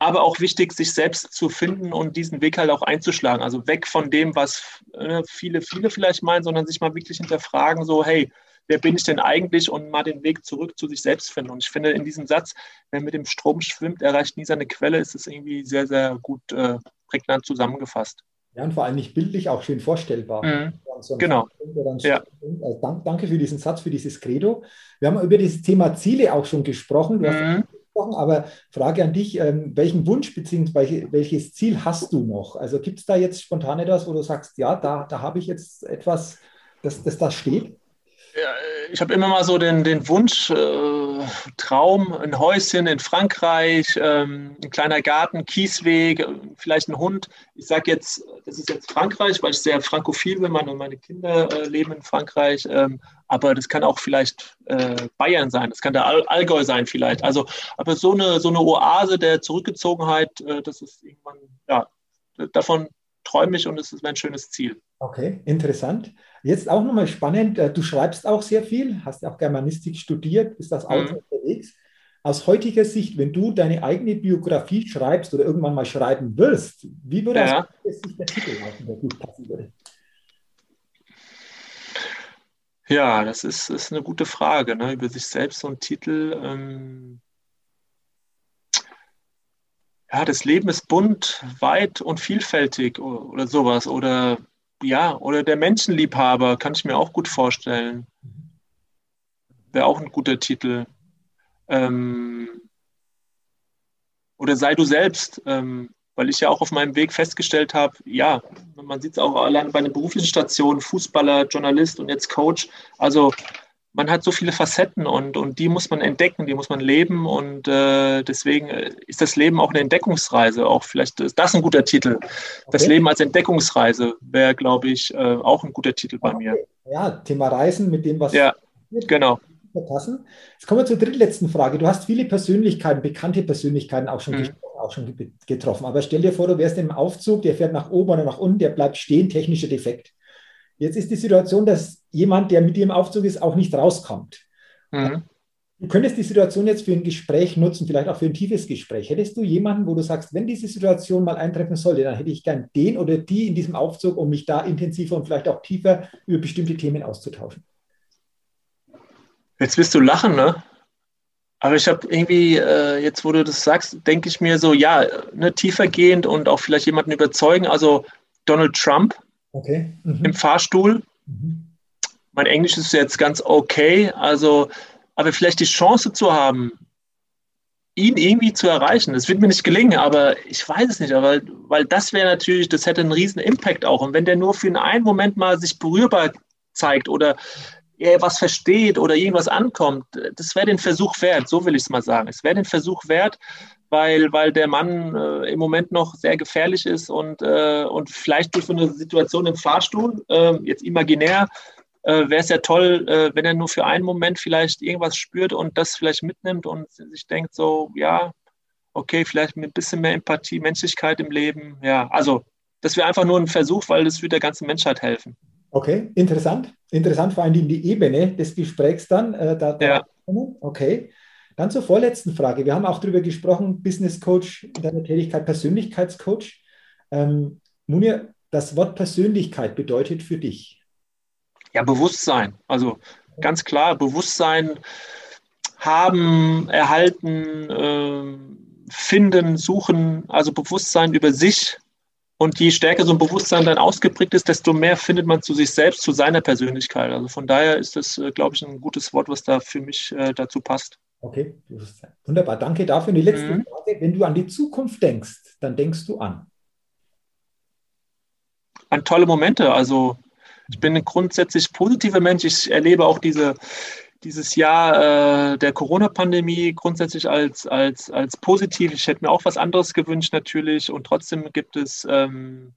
aber auch wichtig, sich selbst zu finden und diesen Weg halt auch einzuschlagen. Also weg von dem, was äh, viele, viele vielleicht meinen, sondern sich mal wirklich hinterfragen, so, hey, wer bin ich denn eigentlich und mal den Weg zurück zu sich selbst finden. Und ich finde in diesem Satz, wer mit dem Strom schwimmt, erreicht nie seine Quelle, ist es irgendwie sehr, sehr gut äh, prägnant zusammengefasst. Ja, und vor allem nicht bildlich auch schön vorstellbar. Mhm. So genau. Ja. Also danke, danke für diesen Satz, für dieses Credo. Wir haben über dieses Thema Ziele auch schon gesprochen. Du mhm. gesprochen, aber Frage an dich, ähm, welchen Wunsch bzw. welches Ziel hast du noch? Also gibt es da jetzt spontan etwas, wo du sagst, ja, da, da habe ich jetzt etwas, das, das da steht? Ich habe immer mal so den, den Wunsch, äh, Traum, ein Häuschen in Frankreich, ähm, ein kleiner Garten, Kiesweg, vielleicht ein Hund. Ich sage jetzt, das ist jetzt Frankreich, weil ich sehr frankophil bin, meine, meine Kinder äh, leben in Frankreich, ähm, aber das kann auch vielleicht äh, Bayern sein, das kann der All Allgäu sein vielleicht. Also, aber so eine, so eine Oase der Zurückgezogenheit, äh, das ist irgendwann, ja, davon träume ich und es ist mein schönes Ziel. Okay, interessant. Jetzt auch nochmal spannend, äh, du schreibst auch sehr viel, hast ja auch Germanistik studiert, bist als Autor mhm. unterwegs. Aus heutiger Sicht, wenn du deine eigene Biografie schreibst oder irgendwann mal schreiben wirst, wie würde ja. sich der Titel lauten, der gut passen würde? Ja, das ist, ist eine gute Frage. Ne? Über sich selbst so ein Titel. Ähm ja, das Leben ist bunt, weit und vielfältig oder sowas. Oder ja, oder der Menschenliebhaber, kann ich mir auch gut vorstellen. Wäre auch ein guter Titel. Ähm, oder sei du selbst, ähm, weil ich ja auch auf meinem Weg festgestellt habe, ja, man sieht es auch allein bei den beruflichen Stationen, Fußballer, Journalist und jetzt Coach. Also man hat so viele Facetten und, und die muss man entdecken, die muss man leben und äh, deswegen äh, ist das Leben auch eine Entdeckungsreise. Auch vielleicht ist das ein guter Titel. Das Leben als Entdeckungsreise wäre, glaube ich, äh, auch ein guter Titel bei mir. Ja, Thema Reisen mit dem, was. Ja, genau. Verpassen. Jetzt kommen wir zur drittletzten Frage. Du hast viele Persönlichkeiten, bekannte Persönlichkeiten auch schon, mhm. auch schon getroffen. Aber stell dir vor, du wärst im Aufzug, der fährt nach oben oder nach unten, der bleibt stehen, technischer Defekt. Jetzt ist die Situation, dass jemand, der mit dir im Aufzug ist, auch nicht rauskommt. Mhm. Du könntest die Situation jetzt für ein Gespräch nutzen, vielleicht auch für ein tiefes Gespräch. Hättest du jemanden, wo du sagst, wenn diese Situation mal eintreffen sollte, dann hätte ich gern den oder die in diesem Aufzug, um mich da intensiver und vielleicht auch tiefer über bestimmte Themen auszutauschen? Jetzt wirst du lachen, ne? Aber ich habe irgendwie, äh, jetzt wo du das sagst, denke ich mir so, ja, ne, tiefergehend und auch vielleicht jemanden überzeugen. Also Donald Trump Okay. Mhm. Im Fahrstuhl. Mhm. Mein Englisch ist jetzt ganz okay, also, aber vielleicht die Chance zu haben, ihn irgendwie zu erreichen. Das wird mir nicht gelingen, aber ich weiß es nicht, aber, weil das wäre natürlich, das hätte einen riesen Impact auch. Und wenn der nur für einen Moment mal sich berührbar zeigt oder er was versteht oder irgendwas ankommt, das wäre den Versuch wert, so will ich es mal sagen. Es wäre den Versuch wert, weil, weil der Mann äh, im Moment noch sehr gefährlich ist und, äh, und vielleicht durch so eine Situation im Fahrstuhl, äh, jetzt imaginär, äh, wäre es ja toll, äh, wenn er nur für einen Moment vielleicht irgendwas spürt und das vielleicht mitnimmt und sich denkt so, ja, okay, vielleicht mit ein bisschen mehr Empathie, Menschlichkeit im Leben. Ja, also das wäre einfach nur ein Versuch, weil das würde der ganzen Menschheit helfen. Okay, interessant. Interessant, vor allem die Ebene des Gesprächs dann. Äh, da, da ja. Okay. Dann zur vorletzten Frage. Wir haben auch darüber gesprochen, Business Coach in deiner Tätigkeit, Persönlichkeitscoach. Ähm, Munir, das Wort Persönlichkeit bedeutet für dich? Ja, Bewusstsein. Also ganz klar, Bewusstsein haben, erhalten, äh, finden, suchen, also Bewusstsein über sich. Und je stärker so ein Bewusstsein dann ausgeprägt ist, desto mehr findet man zu sich selbst, zu seiner Persönlichkeit. Also von daher ist das, äh, glaube ich, ein gutes Wort, was da für mich äh, dazu passt. Okay, wunderbar. Danke dafür. Und die letzte mhm. Frage. Wenn du an die Zukunft denkst, dann denkst du an? An tolle Momente. Also ich bin ein grundsätzlich positiver Mensch. Ich erlebe auch diese, dieses Jahr äh, der Corona-Pandemie grundsätzlich als, als, als positiv. Ich hätte mir auch was anderes gewünscht natürlich. Und trotzdem gibt es ähm,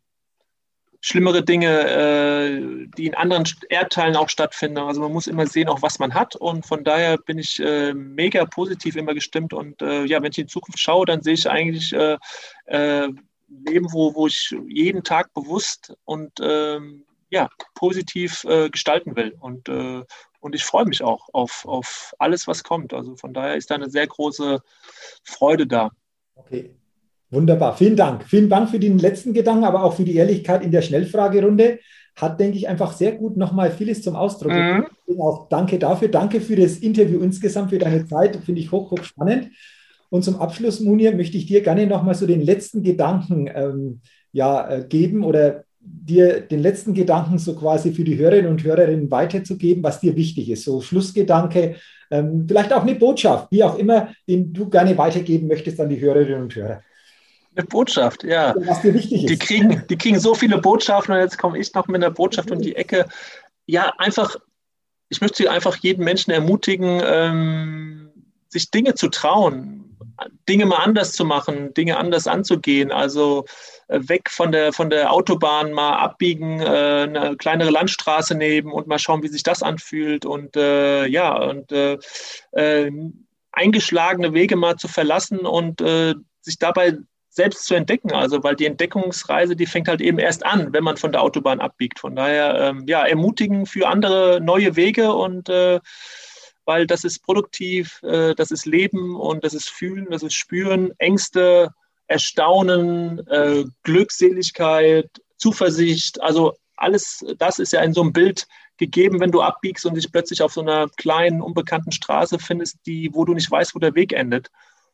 schlimmere Dinge, äh, die in anderen Erdteilen auch stattfinden. Also man muss immer sehen, auch was man hat. Und von daher bin ich äh, mega positiv immer gestimmt. Und äh, ja, wenn ich in Zukunft schaue, dann sehe ich eigentlich äh, äh, Leben, wo, wo ich jeden Tag bewusst und ähm, ja, positiv äh, gestalten will. Und, äh, und ich freue mich auch auf, auf alles, was kommt. Also von daher ist da eine sehr große Freude da. Okay. Wunderbar. Vielen Dank. Vielen Dank für den letzten Gedanken, aber auch für die Ehrlichkeit in der Schnellfragerunde. Hat, denke ich, einfach sehr gut nochmal vieles zum Ausdruck. Mhm. Auch danke dafür. Danke für das Interview insgesamt, für deine Zeit. Finde ich hoch, hoch spannend. Und zum Abschluss, Munir, möchte ich dir gerne nochmal so den letzten Gedanken ähm, ja, äh, geben oder dir den letzten Gedanken so quasi für die Hörerinnen und Hörerinnen weiterzugeben, was dir wichtig ist. So Schlussgedanke, ähm, vielleicht auch eine Botschaft, wie auch immer, den du gerne weitergeben möchtest an die Hörerinnen und Hörer. Eine Botschaft, ja. Was dir wichtig ist. Die kriegen, die kriegen so viele Botschaften und jetzt komme ich noch mit einer Botschaft um die Ecke. Ja, einfach, ich möchte einfach jeden Menschen ermutigen, ähm, sich Dinge zu trauen, Dinge mal anders zu machen, Dinge anders anzugehen. Also weg von der, von der Autobahn, mal abbiegen, äh, eine kleinere Landstraße nehmen und mal schauen, wie sich das anfühlt. Und äh, ja, und äh, äh eingeschlagene Wege mal zu verlassen und äh, sich dabei selbst zu entdecken. Also, weil die Entdeckungsreise, die fängt halt eben erst an, wenn man von der Autobahn abbiegt. Von daher, ähm, ja, ermutigen für andere neue Wege und äh, weil das ist produktiv, äh, das ist Leben und das ist Fühlen, das ist Spüren, Ängste, Erstaunen, äh, Glückseligkeit, Zuversicht. Also alles das ist ja in so einem Bild gegeben, wenn du abbiegst und dich plötzlich auf so einer kleinen, unbekannten Straße findest, die, wo du nicht weißt, wo der Weg endet.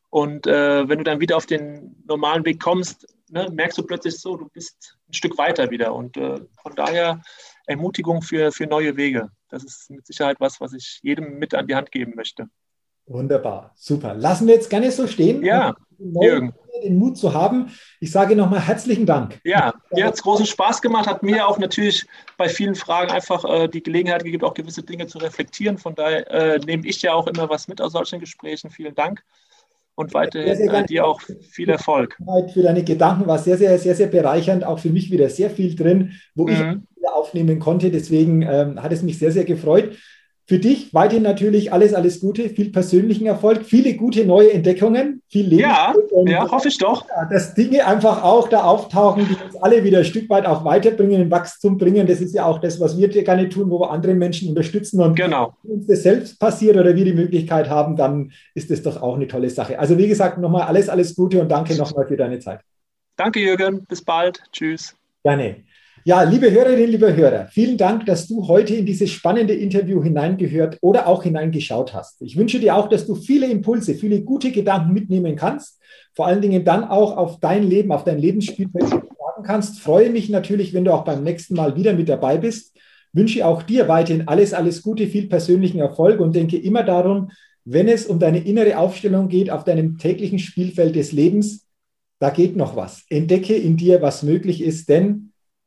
Und äh, wenn du dann wieder auf den normalen Weg kommst, ne, merkst du plötzlich so, du bist ein Stück weiter wieder. Und äh, von daher Ermutigung für, für neue Wege. Das ist mit Sicherheit was, was ich jedem mit an die Hand geben möchte. Wunderbar, super. Lassen wir jetzt gerne so stehen. Ja, Jürgen. Den Mut zu haben. Ich sage nochmal herzlichen Dank. Ja, mir hat es großen Spaß gemacht, hat mir auch natürlich bei vielen Fragen einfach äh, die Gelegenheit gegeben, auch gewisse Dinge zu reflektieren. Von daher äh, nehme ich ja auch immer was mit aus solchen Gesprächen. Vielen Dank und weiterhin sehr, sehr äh, dir auch viel Erfolg. Für deine Gedanken war sehr, sehr, sehr, sehr bereichernd. Auch für mich wieder sehr viel drin, wo mhm. ich aufnehmen konnte. Deswegen ähm, hat es mich sehr, sehr gefreut. Für dich weiterhin natürlich alles, alles Gute, viel persönlichen Erfolg, viele gute neue Entdeckungen, viel Leben. Ja, ja, hoffe ich doch. dass Dinge einfach auch da auftauchen, die uns alle wieder ein Stück weit auch weiterbringen, in Wachstum bringen. Das ist ja auch das, was wir gerne tun, wo wir andere Menschen unterstützen. Und genau. wenn uns das selbst passiert oder wir die Möglichkeit haben, dann ist das doch auch eine tolle Sache. Also wie gesagt, nochmal alles, alles Gute und danke nochmal für deine Zeit. Danke, Jürgen. Bis bald. Tschüss. Gerne. Ja, liebe Hörerinnen, liebe Hörer, vielen Dank, dass du heute in dieses spannende Interview hineingehört oder auch hineingeschaut hast. Ich wünsche dir auch, dass du viele Impulse, viele gute Gedanken mitnehmen kannst, vor allen Dingen dann auch auf dein Leben, auf dein Lebensspielfeld sagen kannst. Freue mich natürlich, wenn du auch beim nächsten Mal wieder mit dabei bist. Wünsche auch dir weiterhin alles, alles Gute, viel persönlichen Erfolg und denke immer darum, wenn es um deine innere Aufstellung geht auf deinem täglichen Spielfeld des Lebens, da geht noch was. Entdecke in dir, was möglich ist, denn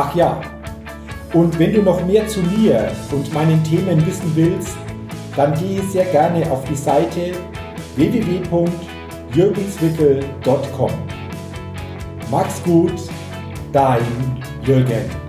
Ach ja, und wenn du noch mehr zu mir und meinen Themen wissen willst, dann gehe sehr gerne auf die Seite www.jürgenswickel.com. Mach's gut, dein Jürgen.